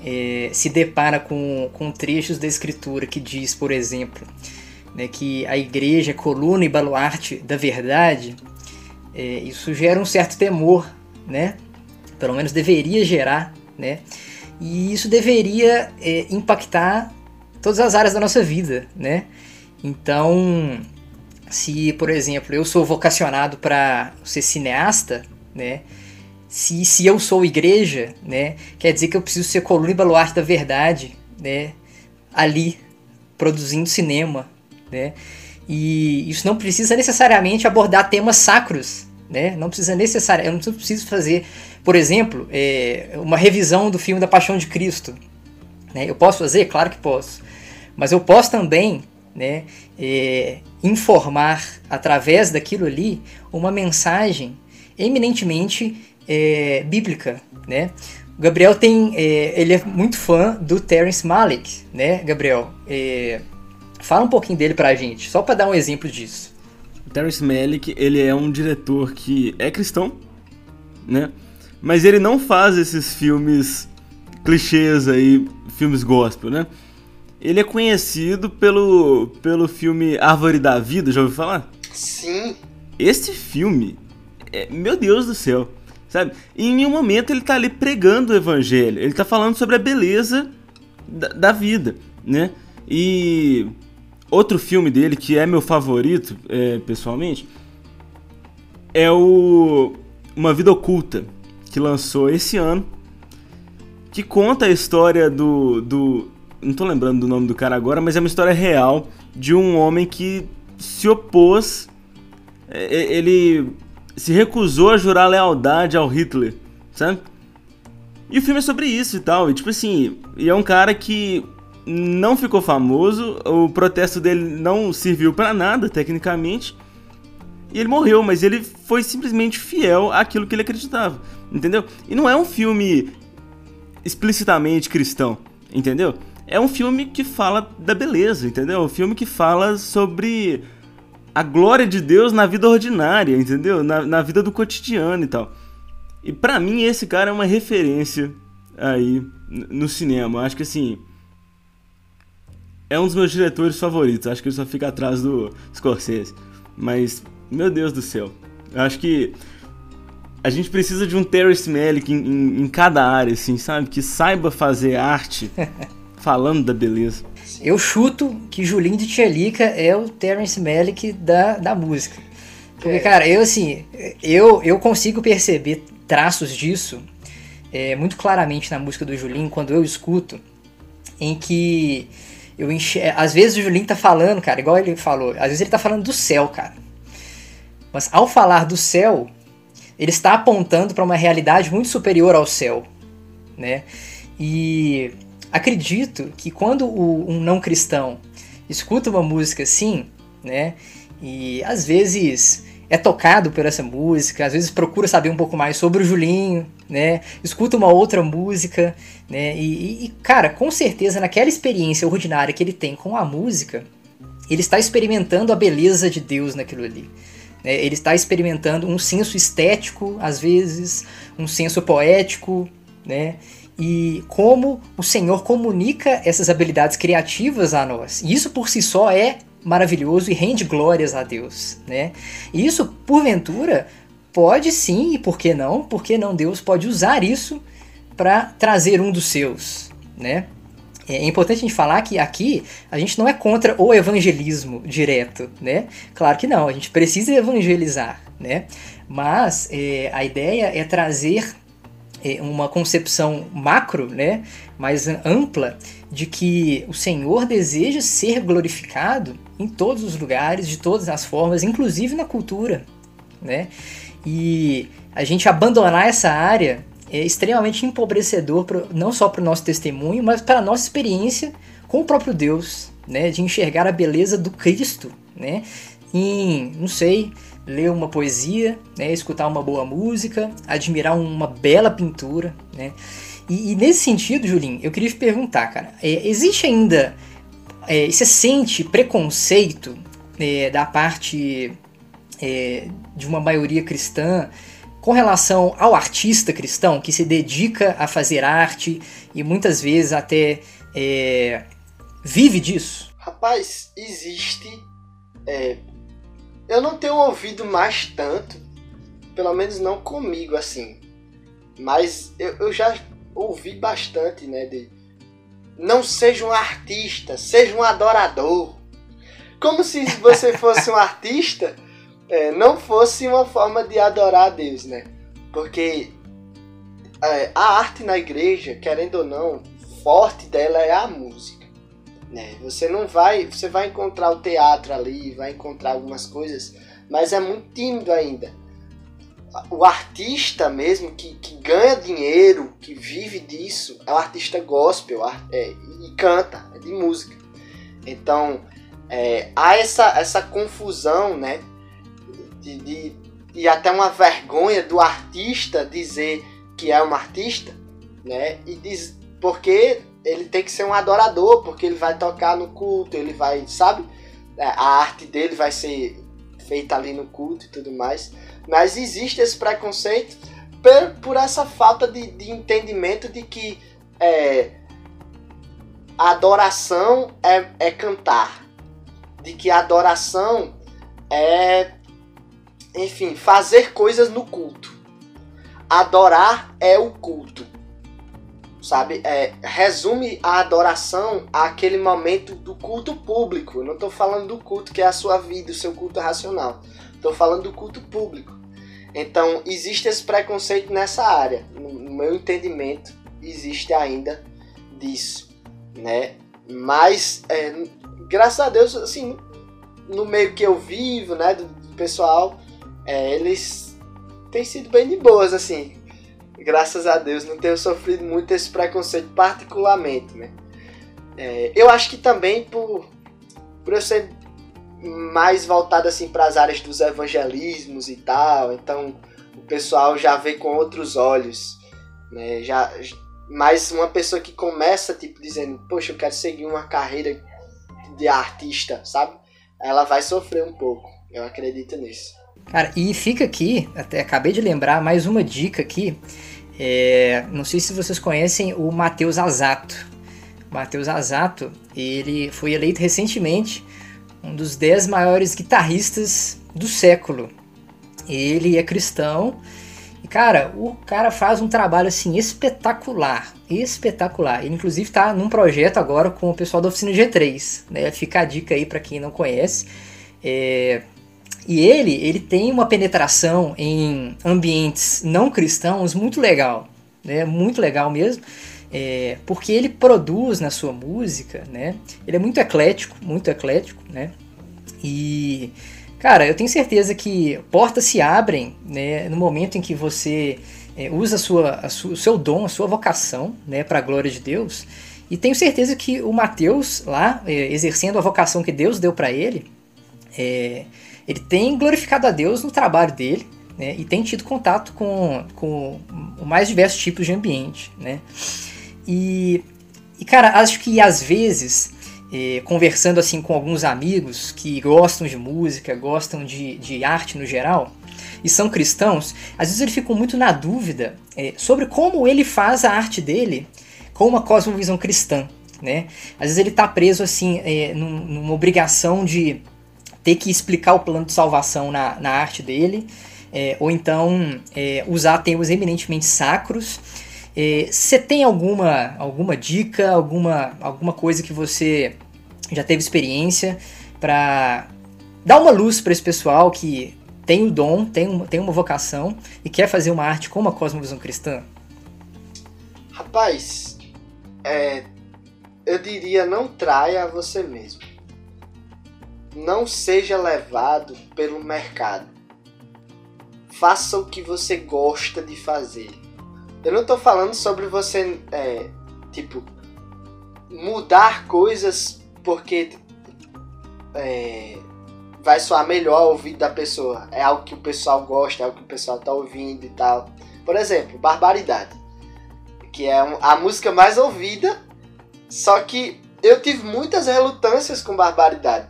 é, se depara com, com trechos da escritura que diz, por exemplo, né, que a igreja é coluna e baluarte da verdade, é, isso gera um certo temor, né? Pelo menos deveria gerar, né? E isso deveria é, impactar todas as áreas da nossa vida, né? Então, se, por exemplo, eu sou vocacionado para ser cineasta, né? Se, se eu sou igreja, né? Quer dizer que eu preciso ser coluna e baluarte da verdade, né? Ali, produzindo cinema, né? E isso não precisa necessariamente abordar temas sacros, né? Não precisa necessariamente, eu não preciso fazer, por exemplo, é, uma revisão do filme da Paixão de Cristo. Né? Eu posso fazer? Claro que posso. Mas eu posso também né, é, informar através daquilo ali uma mensagem eminentemente é, bíblica, né? O Gabriel tem, é, ele é muito fã do Terence Malick, né, Gabriel? É, fala um pouquinho dele pra gente, só para dar um exemplo disso. Terence Malick, ele é um diretor que é cristão, né? Mas ele não faz esses filmes clichês aí, filmes gospel, né? Ele é conhecido pelo, pelo filme Árvore da Vida, já ouviu falar? Sim. Esse filme, é, meu Deus do céu, sabe? E em nenhum momento ele tá ali pregando o evangelho, ele tá falando sobre a beleza da, da vida, né? E outro filme dele, que é meu favorito, é, pessoalmente, é o Uma Vida Oculta, que lançou esse ano, que conta a história do, do não tô lembrando do nome do cara agora, mas é uma história real de um homem que se opôs. É, é, ele se recusou a jurar lealdade ao Hitler, sabe? E o filme é sobre isso e tal. E tipo assim, e é um cara que não ficou famoso, o protesto dele não serviu para nada, tecnicamente. E ele morreu, mas ele foi simplesmente fiel àquilo que ele acreditava, entendeu? E não é um filme explicitamente cristão, entendeu? é um filme que fala da beleza, entendeu? Um filme que fala sobre a glória de Deus na vida ordinária, entendeu? Na, na vida do cotidiano e tal. E para mim esse cara é uma referência aí no cinema. Acho que assim é um dos meus diretores favoritos. Acho que ele só fica atrás do Scorsese. Mas meu Deus do céu, eu acho que a gente precisa de um Terrence Malick em, em, em cada área, assim, sabe? Que saiba fazer arte falando da beleza. Eu chuto que Julinho de Tchelica é o Terence Malick da, da música. Porque, é. cara, eu assim, eu, eu consigo perceber traços disso é, muito claramente na música do Julinho quando eu escuto, em que eu enxergo, às vezes o Julinho tá falando, cara, igual ele falou, às vezes ele tá falando do céu, cara. Mas ao falar do céu, ele está apontando para uma realidade muito superior ao céu, né? E acredito que quando um não cristão escuta uma música assim, né, e às vezes é tocado por essa música, às vezes procura saber um pouco mais sobre o Julinho, né? Escuta uma outra música, né? E, e, cara, com certeza naquela experiência ordinária que ele tem com a música, ele está experimentando a beleza de Deus naquilo ali. Né? Ele está experimentando um senso estético, às vezes, um senso poético, né? e como o Senhor comunica essas habilidades criativas a nós. E isso por si só é maravilhoso e rende glórias a Deus, né? E isso, porventura, pode sim, e por que não? Porque não Deus pode usar isso para trazer um dos seus, né? É importante a gente falar que aqui a gente não é contra o evangelismo direto, né? Claro que não, a gente precisa evangelizar, né? Mas é, a ideia é trazer é, uma concepção macro, né? Mais ampla de que o Senhor deseja ser glorificado em todos os lugares, de todas as formas, inclusive na cultura, né? E a gente abandonar essa área é extremamente empobrecedor, pro, não só para o nosso testemunho, mas para a nossa experiência com o próprio Deus, né? De enxergar a beleza do Cristo, né? Em, não sei, ler uma poesia, né? Escutar uma boa música, admirar uma bela pintura, né? E, e nesse sentido, Julinho, eu queria te perguntar, cara, é, existe ainda, é, você sente preconceito é, da parte é, de uma maioria cristã com relação ao artista cristão que se dedica a fazer arte e muitas vezes até é, vive disso? Rapaz, existe. É, eu não tenho ouvido mais tanto, pelo menos não comigo assim. Mas eu, eu já ouvi bastante, né? De não seja um artista, seja um adorador. Como se você fosse um artista é, não fosse uma forma de adorar a Deus, né? Porque é, a arte na igreja, querendo ou não, forte dela é a música. Né? Você não vai, você vai encontrar o teatro ali, vai encontrar algumas coisas, mas é muito tímido ainda. O artista mesmo que, que ganha dinheiro, que vive disso, é o artista gospel é, e canta, é de música. Então é, há essa, essa confusão, né? De, de, e até uma vergonha do artista dizer que é um artista, né? E diz porque ele tem que ser um adorador, porque ele vai tocar no culto, ele vai, sabe? É, a arte dele vai ser feita ali no culto e tudo mais. Mas existe esse preconceito por, por essa falta de, de entendimento de que é, adoração é, é cantar, de que adoração é enfim, fazer coisas no culto. Adorar é o culto. Sabe? É, resume a adoração àquele momento do culto público. Eu não estou falando do culto que é a sua vida, o seu culto racional. Estou falando do culto público. Então, existe esse preconceito nessa área. No, meu entendimento, existe ainda disso, né? Mas, é, graças a Deus, assim, no meio que eu vivo, né, do, do pessoal, é, eles têm sido bem de boas, assim. Graças a Deus, não tenho sofrido muito esse preconceito, particularmente, né? É, eu acho que também por, por eu ser mais voltado assim para as áreas dos evangelismos e tal, então o pessoal já vê com outros olhos, né? Já mais uma pessoa que começa tipo dizendo, poxa, eu quero seguir uma carreira de artista, sabe? Ela vai sofrer um pouco. Eu acredito nisso. Cara, e fica aqui, até acabei de lembrar, mais uma dica aqui. É, não sei se vocês conhecem o Matheus Azato. Matheus Azato, ele foi eleito recentemente um dos 10 maiores guitarristas do século. Ele é cristão e, cara, o cara faz um trabalho assim espetacular, espetacular. Ele, inclusive, está num projeto agora com o pessoal da Oficina G3, né? Fica a dica aí para quem não conhece. É, e ele, ele tem uma penetração em ambientes não cristãos muito legal, né? Muito legal mesmo. É, porque ele produz na sua música, né? Ele é muito eclético, muito eclético, né? E, cara, eu tenho certeza que portas se abrem, né? No momento em que você é, usa a sua, a sua, o seu dom, a sua vocação, né? Para a glória de Deus. E tenho certeza que o Mateus lá, é, exercendo a vocação que Deus deu para ele, é, ele tem glorificado a Deus no trabalho dele, né? E tem tido contato com, com mais diversos tipos de ambiente, né? E, e cara, acho que às vezes, eh, conversando assim com alguns amigos que gostam de música, gostam de, de arte no geral, e são cristãos, às vezes eles ficam muito na dúvida eh, sobre como ele faz a arte dele com uma cosmovisão cristã, né? Às vezes ele está preso assim, é, num, numa obrigação de ter que explicar o plano de salvação na, na arte dele, é, ou então é, usar termos eminentemente sacros. Você é, tem alguma, alguma dica, alguma, alguma coisa que você já teve experiência para dar uma luz para esse pessoal que tem o dom, tem, uma, tem uma vocação e quer fazer uma arte com uma cosmovisão cristã? Rapaz, é, eu diria não traia você mesmo. Não seja levado pelo mercado. Faça o que você gosta de fazer. Eu não estou falando sobre você, é, tipo, mudar coisas porque é, vai soar melhor ao ouvido da pessoa. É algo que o pessoal gosta, é algo que o pessoal tá ouvindo e tal. Por exemplo, Barbaridade, que é a música mais ouvida, só que eu tive muitas relutâncias com Barbaridade,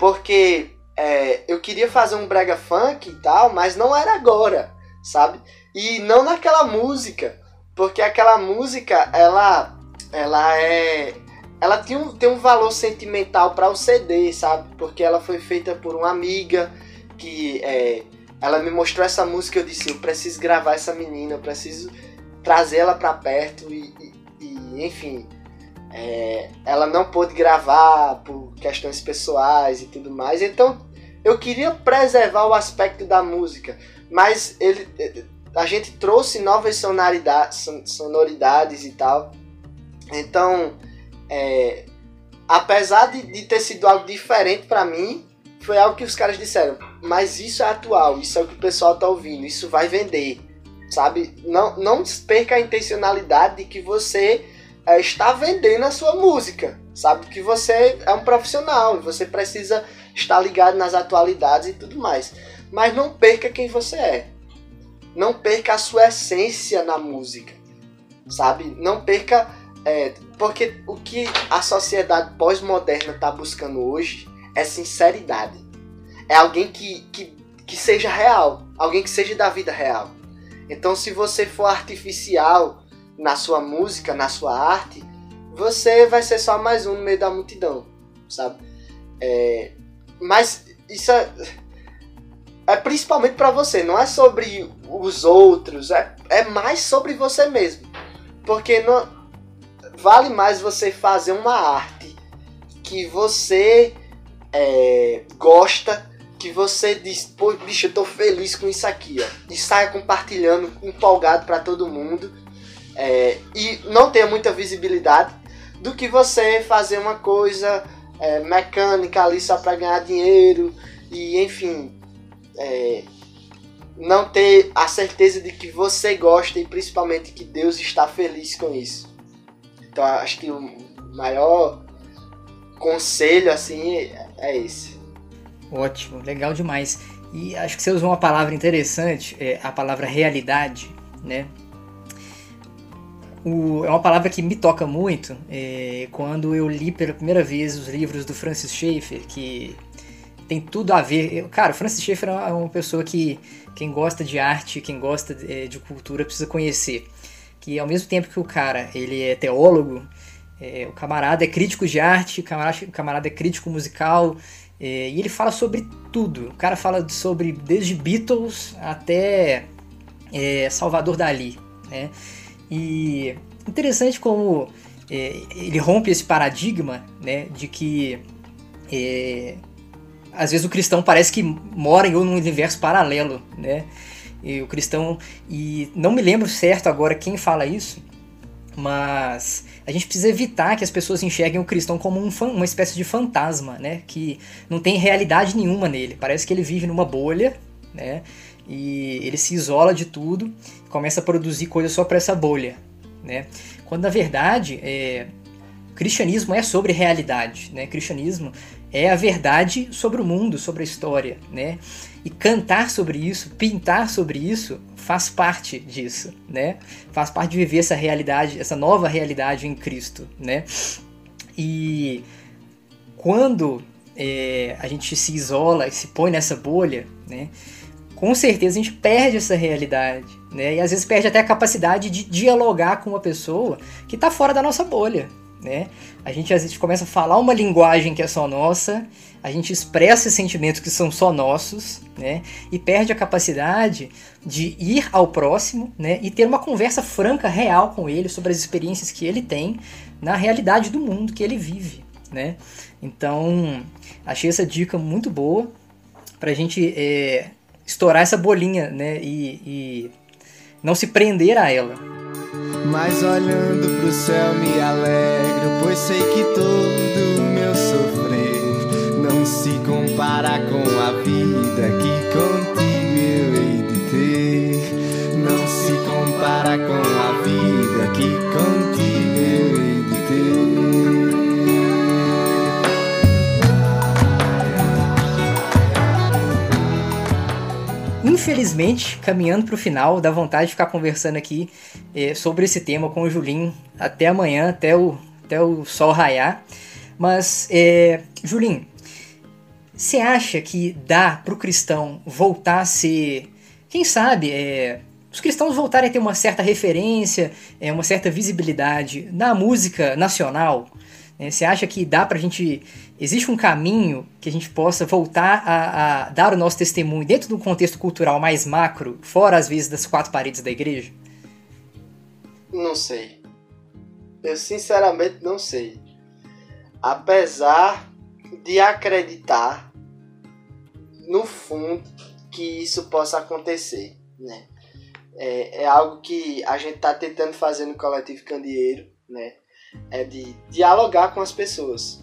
porque é, eu queria fazer um brega funk e tal, mas não era agora, sabe? E não naquela música, porque aquela música ela ela é ela tem um, tem um valor sentimental para o CD, sabe? Porque ela foi feita por uma amiga que é, ela me mostrou essa música eu disse, eu preciso gravar essa menina, eu preciso trazer ela para perto e, e, e enfim, é, ela não pôde gravar por questões pessoais e tudo mais, então eu queria preservar o aspecto da música, mas ele, a gente trouxe novas sonoridades, sonoridades e tal, então é, apesar de, de, ter sido algo diferente para mim, foi algo que os caras disseram. Mas isso é atual, isso é o que o pessoal tá ouvindo, isso vai vender, sabe? Não, não perca a intencionalidade de que você é, está vendendo a sua música, sabe? Que você é um profissional e você precisa estar ligado nas atualidades e tudo mais. Mas não perca quem você é. Não perca a sua essência na música, sabe? Não perca é, porque o que a sociedade pós-moderna está buscando hoje é sinceridade. É alguém que, que, que seja real, alguém que seja da vida real. Então, se você for artificial na sua música, na sua arte, você vai ser só mais um no meio da multidão, sabe? É, mas isso é, é principalmente para você, não é sobre os outros, é, é mais sobre você mesmo. Porque não, vale mais você fazer uma arte que você é, gosta, que você diz, pô, bicho, eu tô feliz com isso aqui, ó. E saia compartilhando, empolgado para todo mundo. É, e não tenha muita visibilidade do que você fazer uma coisa é, mecânica ali só para ganhar dinheiro e enfim é, não ter a certeza de que você gosta e principalmente que Deus está feliz com isso. Então acho que o maior conselho assim é esse. Ótimo, legal demais. E acho que você usou uma palavra interessante, é a palavra realidade, né? O, é uma palavra que me toca muito é, quando eu li pela primeira vez os livros do Francis Schaeffer, que tem tudo a ver. Cara, o Francis Schaeffer é uma pessoa que quem gosta de arte, quem gosta de, é, de cultura precisa conhecer que ao mesmo tempo que o cara ele é teólogo, é, o camarada é crítico de arte, o camarada, o camarada é crítico musical, é, e ele fala sobre tudo. O cara fala sobre desde Beatles até é, Salvador Dali. Né? E interessante como é, ele rompe esse paradigma né, de que é, às vezes o cristão parece que mora em um universo paralelo, né? e o cristão e não me lembro certo agora quem fala isso, mas a gente precisa evitar que as pessoas enxerguem o cristão como um, uma espécie de fantasma, né? Que não tem realidade nenhuma nele. Parece que ele vive numa bolha, né? E ele se isola de tudo, começa a produzir coisas só para essa bolha, né? Quando na verdade é, cristianismo é sobre realidade, né? Cristianismo é a verdade sobre o mundo, sobre a história, né? E cantar sobre isso, pintar sobre isso, faz parte disso, né? Faz parte de viver essa realidade, essa nova realidade em Cristo, né? E quando é, a gente se isola e se põe nessa bolha, né? Com certeza a gente perde essa realidade, né? E às vezes perde até a capacidade de dialogar com uma pessoa que está fora da nossa bolha, né? A gente às vezes começa a falar uma linguagem que é só nossa, a gente expressa sentimentos que são só nossos, né? E perde a capacidade de ir ao próximo, né? E ter uma conversa franca, real com ele sobre as experiências que ele tem na realidade do mundo que ele vive, né? Então, achei essa dica muito boa pra gente é, estourar essa bolinha, né? E, e não se prender a ela. Mas olhando pro céu me alegro, pois sei que todo meu sofrer não se compara com a vida que contigo eu hei de ter. Não se compara com a vida que Infelizmente, caminhando para o final, dá vontade de ficar conversando aqui eh, sobre esse tema com o Julinho até amanhã, até o, até o sol raiar. Mas, eh, Julinho, você acha que dá para o cristão voltar a ser, quem sabe, eh, os cristãos voltarem a ter uma certa referência, eh, uma certa visibilidade na música nacional? Eh, Você acha que dá para a gente existe um caminho que a gente possa voltar a, a, dar o nosso testemunho dentro de um contexto cultural mais macro, fora às vezes das quatro paredes da igreja? Não sei. Eu sinceramente não sei. Apesar de acreditar no fundo que isso possa acontecer, né? É, é algo que a gente está tentando fazer no coletivo Candeeiro, né? É de dialogar com as pessoas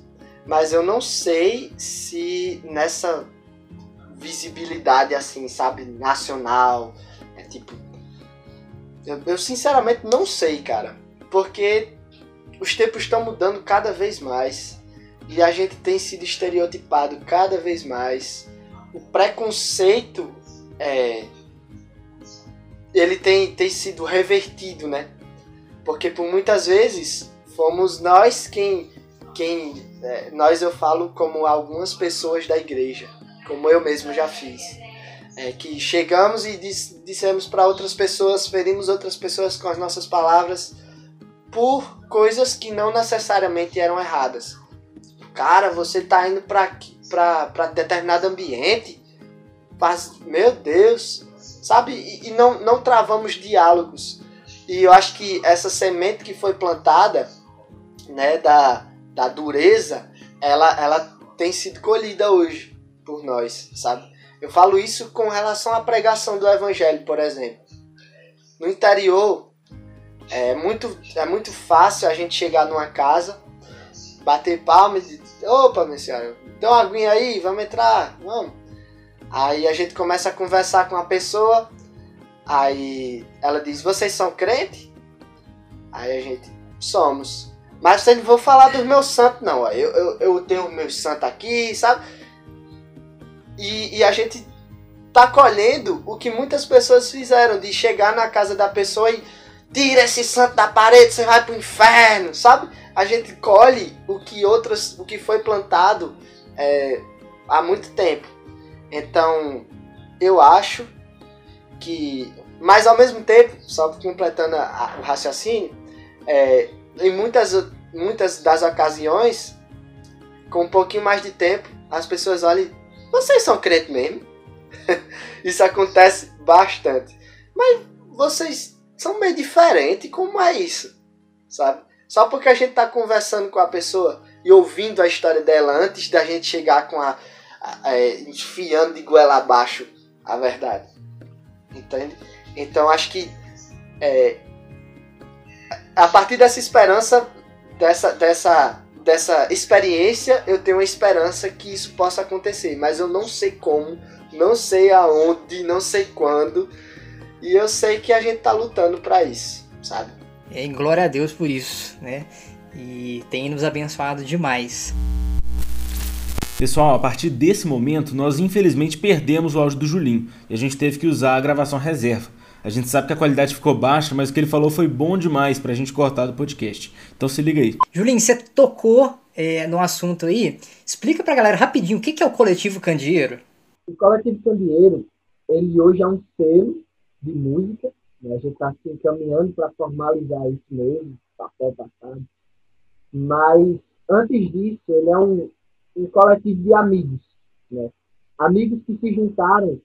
mas eu não sei se nessa visibilidade assim, sabe, nacional, é tipo. Eu, eu sinceramente não sei, cara. Porque os tempos estão mudando cada vez mais. E a gente tem sido estereotipado cada vez mais. O preconceito é. Ele tem, tem sido revertido, né? Porque por muitas vezes fomos nós quem, quem é, nós eu falo como algumas pessoas da igreja, como eu mesmo já fiz. É, que chegamos e dis, dissemos para outras pessoas, ferimos outras pessoas com as nossas palavras por coisas que não necessariamente eram erradas. Cara, você tá indo para determinado ambiente, mas, meu Deus, sabe? E, e não, não travamos diálogos. E eu acho que essa semente que foi plantada, né, da, da dureza, ela, ela tem sido colhida hoje por nós, sabe? Eu falo isso com relação à pregação do evangelho, por exemplo. No interior, é muito, é muito fácil a gente chegar numa casa, bater palma e dizer, opa, minha senhora, dá uma aguinha aí, vamos entrar, vamos. Aí a gente começa a conversar com a pessoa, aí ela diz, vocês são crente? Aí a gente, somos. Mas eu não vou falar dos meus santos, não. Eu, eu, eu tenho meus santos aqui, sabe? E, e a gente tá colhendo o que muitas pessoas fizeram, de chegar na casa da pessoa e tira esse santo da parede, você vai pro inferno, sabe? A gente colhe o que outras, o que foi plantado é, há muito tempo. Então, eu acho que, mas ao mesmo tempo, só completando a, o raciocínio, é, em muitas, muitas das ocasiões, com um pouquinho mais de tempo, as pessoas olham vocês são crentes mesmo? Isso acontece bastante. Mas vocês são meio diferentes, como é isso? Sabe? Só porque a gente tá conversando com a pessoa e ouvindo a história dela antes da gente chegar com a, a, a enfiando de goela abaixo a verdade. Entende? Então acho que é, a partir dessa esperança, dessa, dessa, dessa experiência, eu tenho uma esperança que isso possa acontecer. Mas eu não sei como, não sei aonde, não sei quando. E eu sei que a gente tá lutando para isso, sabe? É, glória a Deus por isso, né? E tem nos abençoado demais. Pessoal, a partir desse momento, nós infelizmente perdemos o áudio do Julinho e a gente teve que usar a gravação reserva. A gente sabe que a qualidade ficou baixa, mas o que ele falou foi bom demais pra gente cortar do podcast. Então se liga aí. Julinho, você tocou é, no assunto aí. Explica pra galera rapidinho o que é o Coletivo Candeeiro. O Coletivo Candeeiro, ele hoje é um selo de música. Né? A gente está assim, caminhando para formalizar isso mesmo, papel passado. Mas, antes disso, ele é um, um coletivo de amigos. Né? Amigos que se juntaram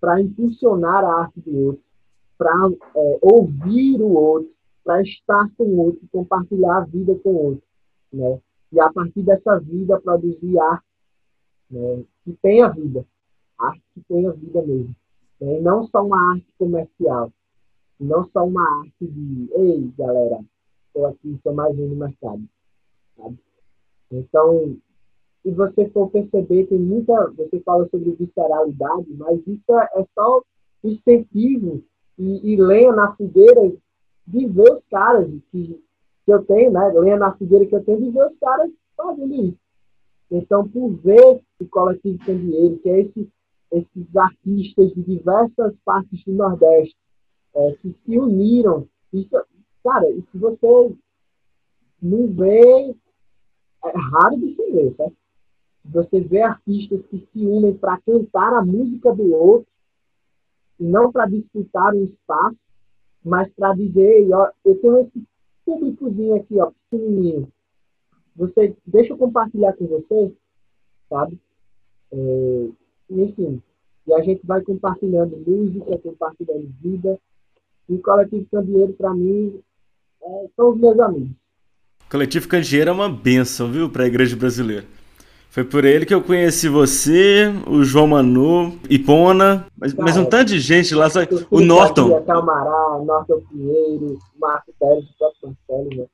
para impulsionar a arte do outro, para é, ouvir o outro, para estar com o outro, compartilhar a vida com o outro. Né? E a partir dessa vida, produzir arte né? que tenha vida. Arte que tenha vida mesmo. Né? Não só uma arte comercial. Não só uma arte de, ei, galera, estou aqui, sou mais um no mercado. Sabe? Então, se você for perceber, tem muita. Você fala sobre visceralidade, mas isso é, é só incentivo e, e lenha na fogueira de ver os caras que, que eu tenho, né? Lenha na fogueira que eu tenho de ver os caras fazendo isso. Então, por ver o coletivo Candeeiro, que é esse, esses artistas de diversas partes do Nordeste, é, que se uniram, isso, cara, se você não vê, é raro de se ver, tá? Você vê artistas que se unem para cantar a música do outro, não para disputar um espaço, mas para dizer, ó, eu tenho esse públicozinho aqui, ó, pequenininho. Você, deixa eu compartilhar com você, sabe? É, enfim, e a gente vai compartilhando música, compartilhando vida. E o Coletivo Candeeiro, para mim, é, são os meus amigos. Coletivo Candeeiro é uma benção, viu, para a igreja brasileira. Foi por ele que eu conheci você, o João Manu, Ipona, mas, mas um tanto de gente lá, sabe? o Norton. Camará, Norton Pinheiro, Marco Pérez, o próprio Marcelo, né?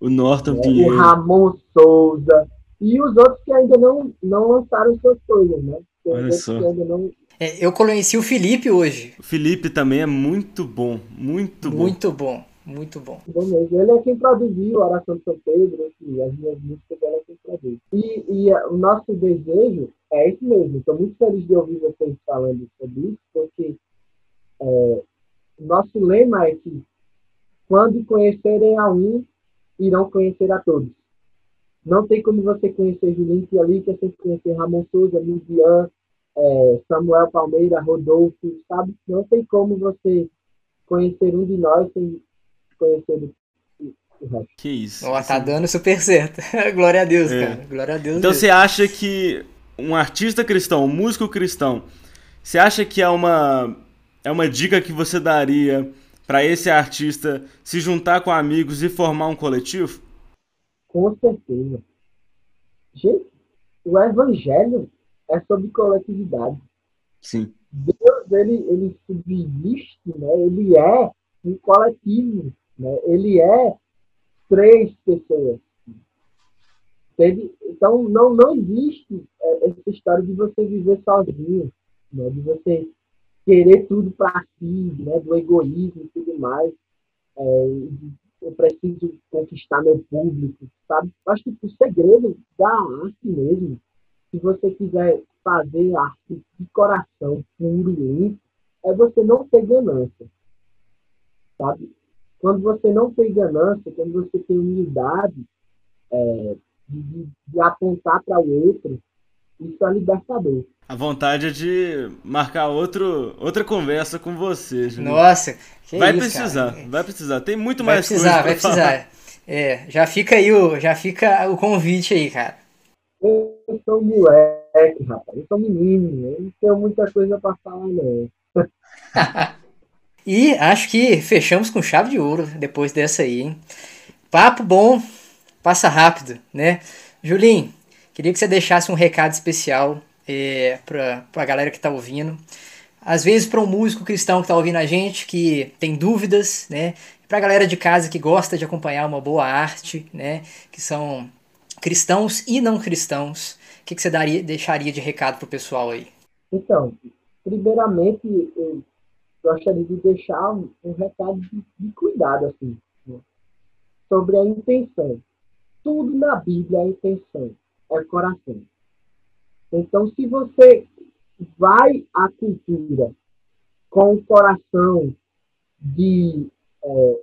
O Norton é, Pinheiro. O Ramon Souza. E os outros que ainda não, não lançaram suas coisas, né? Tem Olha só. Não... É, eu conheci o Felipe hoje. O Felipe também é muito bom, muito bom. Muito bom. Muito bom. bom. Ele é quem produziu a Oração de São Pedro, assim, as minhas músicas, ele é quem. E, e o nosso desejo é esse mesmo. Estou muito feliz de ouvir vocês falando sobre isso, porque é, nosso lema é que quando conhecerem a um, irão conhecer a todos. Não tem como você conhecer Julinho Pialica sem conhecer Ramon Souza, Livian, é, Samuel Palmeira, Rodolfo, sabe? Não tem como você conhecer um de nós sem conhecer o, o resto. Que isso. Ó, tá dando super certo. Glória a Deus, É. cara. Glória a Deus. Então mesmo. você acha que um artista cristão, um músico cristão, você acha que é uma é uma dica que você daria para esse artista se juntar com amigos e formar um coletivo? Com certeza. Gente, o evangelho é sobre coletividade. Sim. Deus, ele, ele subsiste, né? ele é um coletivo, né? ele é três pessoas. Entende? Então, não, não existe é, essa história de você viver sozinho, né? de você querer tudo para si, né? do egoísmo e tudo mais. É, eu preciso conquistar meu público, sabe? Acho que o segredo da arte mesmo, se você quiser fazer arte de coração puro e limpo, é você não ter ganância, sabe? Quando você não tem ganância, quando você tem humildade é, de, de- de apontar para o outro, isso é libertador. A vontade é de marcar outro, outra conversa com você, Juninho. Nossa, que vai isso, precisar, cara. vai precisar. Tem muito Vai mais precisar, coisa vai pra falar. precisar. É, já fica aí o, já fica o convite aí, cara. Eu sou moleque, rapaz, eu sou menino, eu não tenho muita coisa para falar, não. E acho que fechamos com chave de ouro depois dessa aí, hein? Papo bom, passa rápido, né? Julinho, queria que você deixasse um recado especial é, pra, pra galera que tá ouvindo. Às vezes para um músico cristão que tá ouvindo a gente, que tem dúvidas, né? Pra galera de casa que gosta de acompanhar uma boa arte, né? Que são cristãos e não cristãos. O que, que você daria, deixaria de recado pro pessoal aí? Então, primeiramente, gostaria de deixar um, um recado de, de cuidado, assim, né? sobre a intenção. Tudo na Bíblia é intenção, é coração. Então, se você vai à cultura com o coração de, é,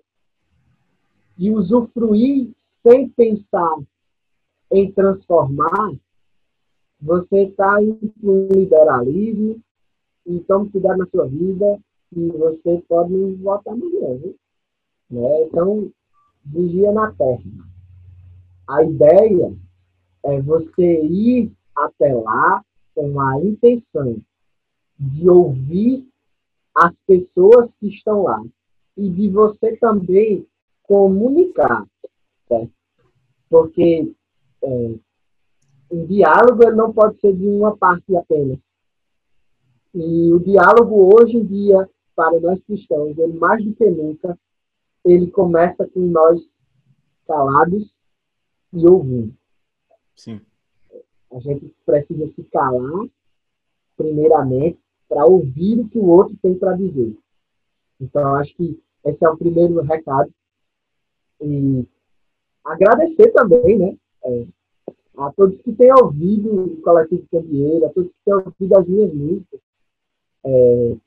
de usufruir sem pensar em transformar, você está para um liberalismo, então cuidado na sua vida e você pode não votar amanhã, viu? Né? Então, vigia na terra. A ideia é você ir até lá com a intenção de ouvir as pessoas que estão lá e de você também comunicar, certo? porque é, um diálogo não pode ser de uma parte apenas. E o diálogo hoje em dia, para nós cristãos, ele mais do que nunca, ele começa com nós calados e ouvindo. Sim. A gente precisa se calar, primeiramente, para ouvir o que o outro tem para dizer. Então, acho que esse é o primeiro recado. E agradecer também, né? É, a todos que têm ouvido o Coletivo Candieiro, a todos que têm ouvido as minhas músicas. É,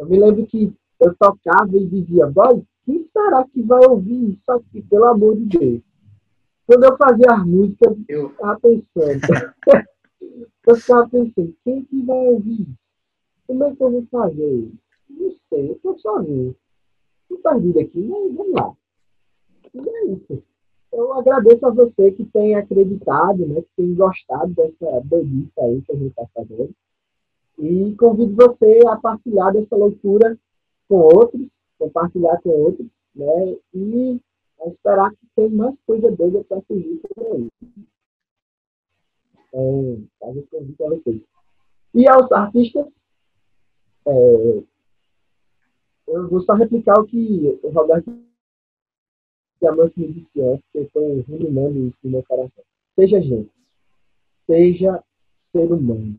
eu me lembro que eu tocava e dizia, boy, quem será que vai ouvir isso aqui, pelo amor de Deus? Quando eu fazia as músicas, eu ficava pensando. eu ficava pensando, quem que vai ouvir isso? Como é que eu vou fazer? Não sei, eu tô sozinho. Não perdido aqui, mas vamos lá. E é isso. Eu agradeço a você que tem acreditado, né, que tem gostado dessa doidice aí que a gente está fazendo. E convido você a partilhar dessa leitura com outros, compartilhar com outros, né, e esperar que tem mais coisa doida para surgir por aí. Então, faz esse convite a vocês. E aos artistas, é, eu vou só replicar o que o Roberto Diamante me disse antes, que eu estou ruminando isso no meu coração. Seja gente. Seja ser humano.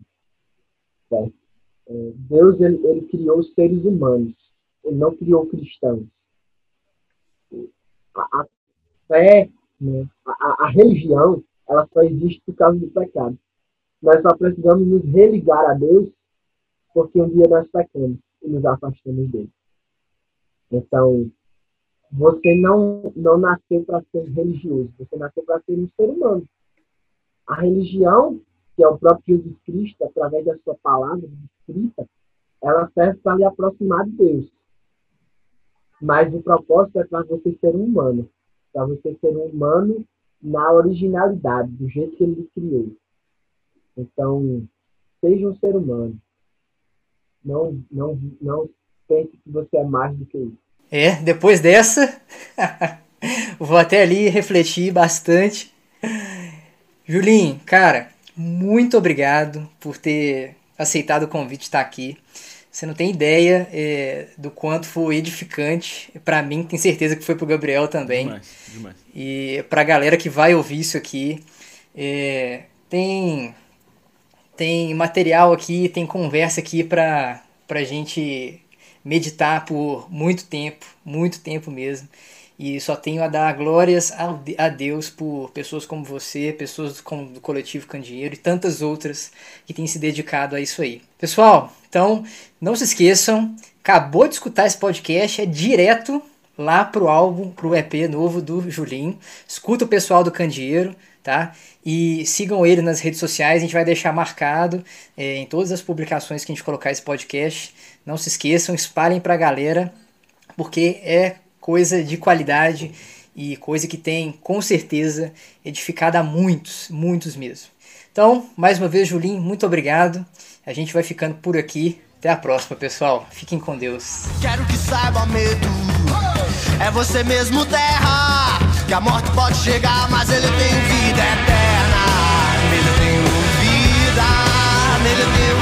Deus ele, ele criou os seres humanos. Ele não criou cristãos. A, a fé, né, a, a religião, ela só existe por causa do pecado. Nós só precisamos nos religar a Deus porque um dia nós pecamos e nos afastamos dele. Então, você não, não nasceu para ser religioso, você nasceu para ser um ser humano. A religião, que é o próprio Jesus Cristo, através da sua palavra escrita, ela serve para lhe aproximar de Deus. Mas o propósito é para você ser um humano, para você ser um humano na originalidade, do jeito que ele lhe criou. Então, seja um ser humano. Não, não, não pense que você é mais do que isso. É, depois dessa, vou até ali refletir bastante. Julinho, cara, muito obrigado por ter aceitado o convite de estar aqui. Você não tem ideia é, do quanto foi edificante. Para mim, tenho certeza que foi para o Gabriel também. Demais, demais. E para a galera que vai ouvir isso aqui, é, tem tem material aqui, tem conversa aqui para a gente meditar por muito tempo, muito tempo mesmo. E só tenho a dar glórias a Deus por pessoas como você, pessoas do Coletivo Candeeiro e tantas outras que têm se dedicado a isso aí. Pessoal, então não se esqueçam, acabou de escutar esse podcast, é direto lá pro álbum, pro EP novo do Julinho. Escuta o pessoal do Candeeiro, tá? E sigam ele nas redes sociais, a gente vai deixar marcado é, em todas as publicações que a gente colocar esse podcast. Não se esqueçam, espalhem pra galera, porque é coisa de qualidade e coisa que tem, com certeza, edificado a muitos, muitos mesmo. Então, mais uma vez, Julinho, muito obrigado. A gente vai ficando por aqui. Até a próxima, pessoal. Fiquem com Deus. Quero que saiba medo. É você mesmo, terra. Que a morte pode chegar, mas ele tem vida eterna. Nele tenho vida, nele tenho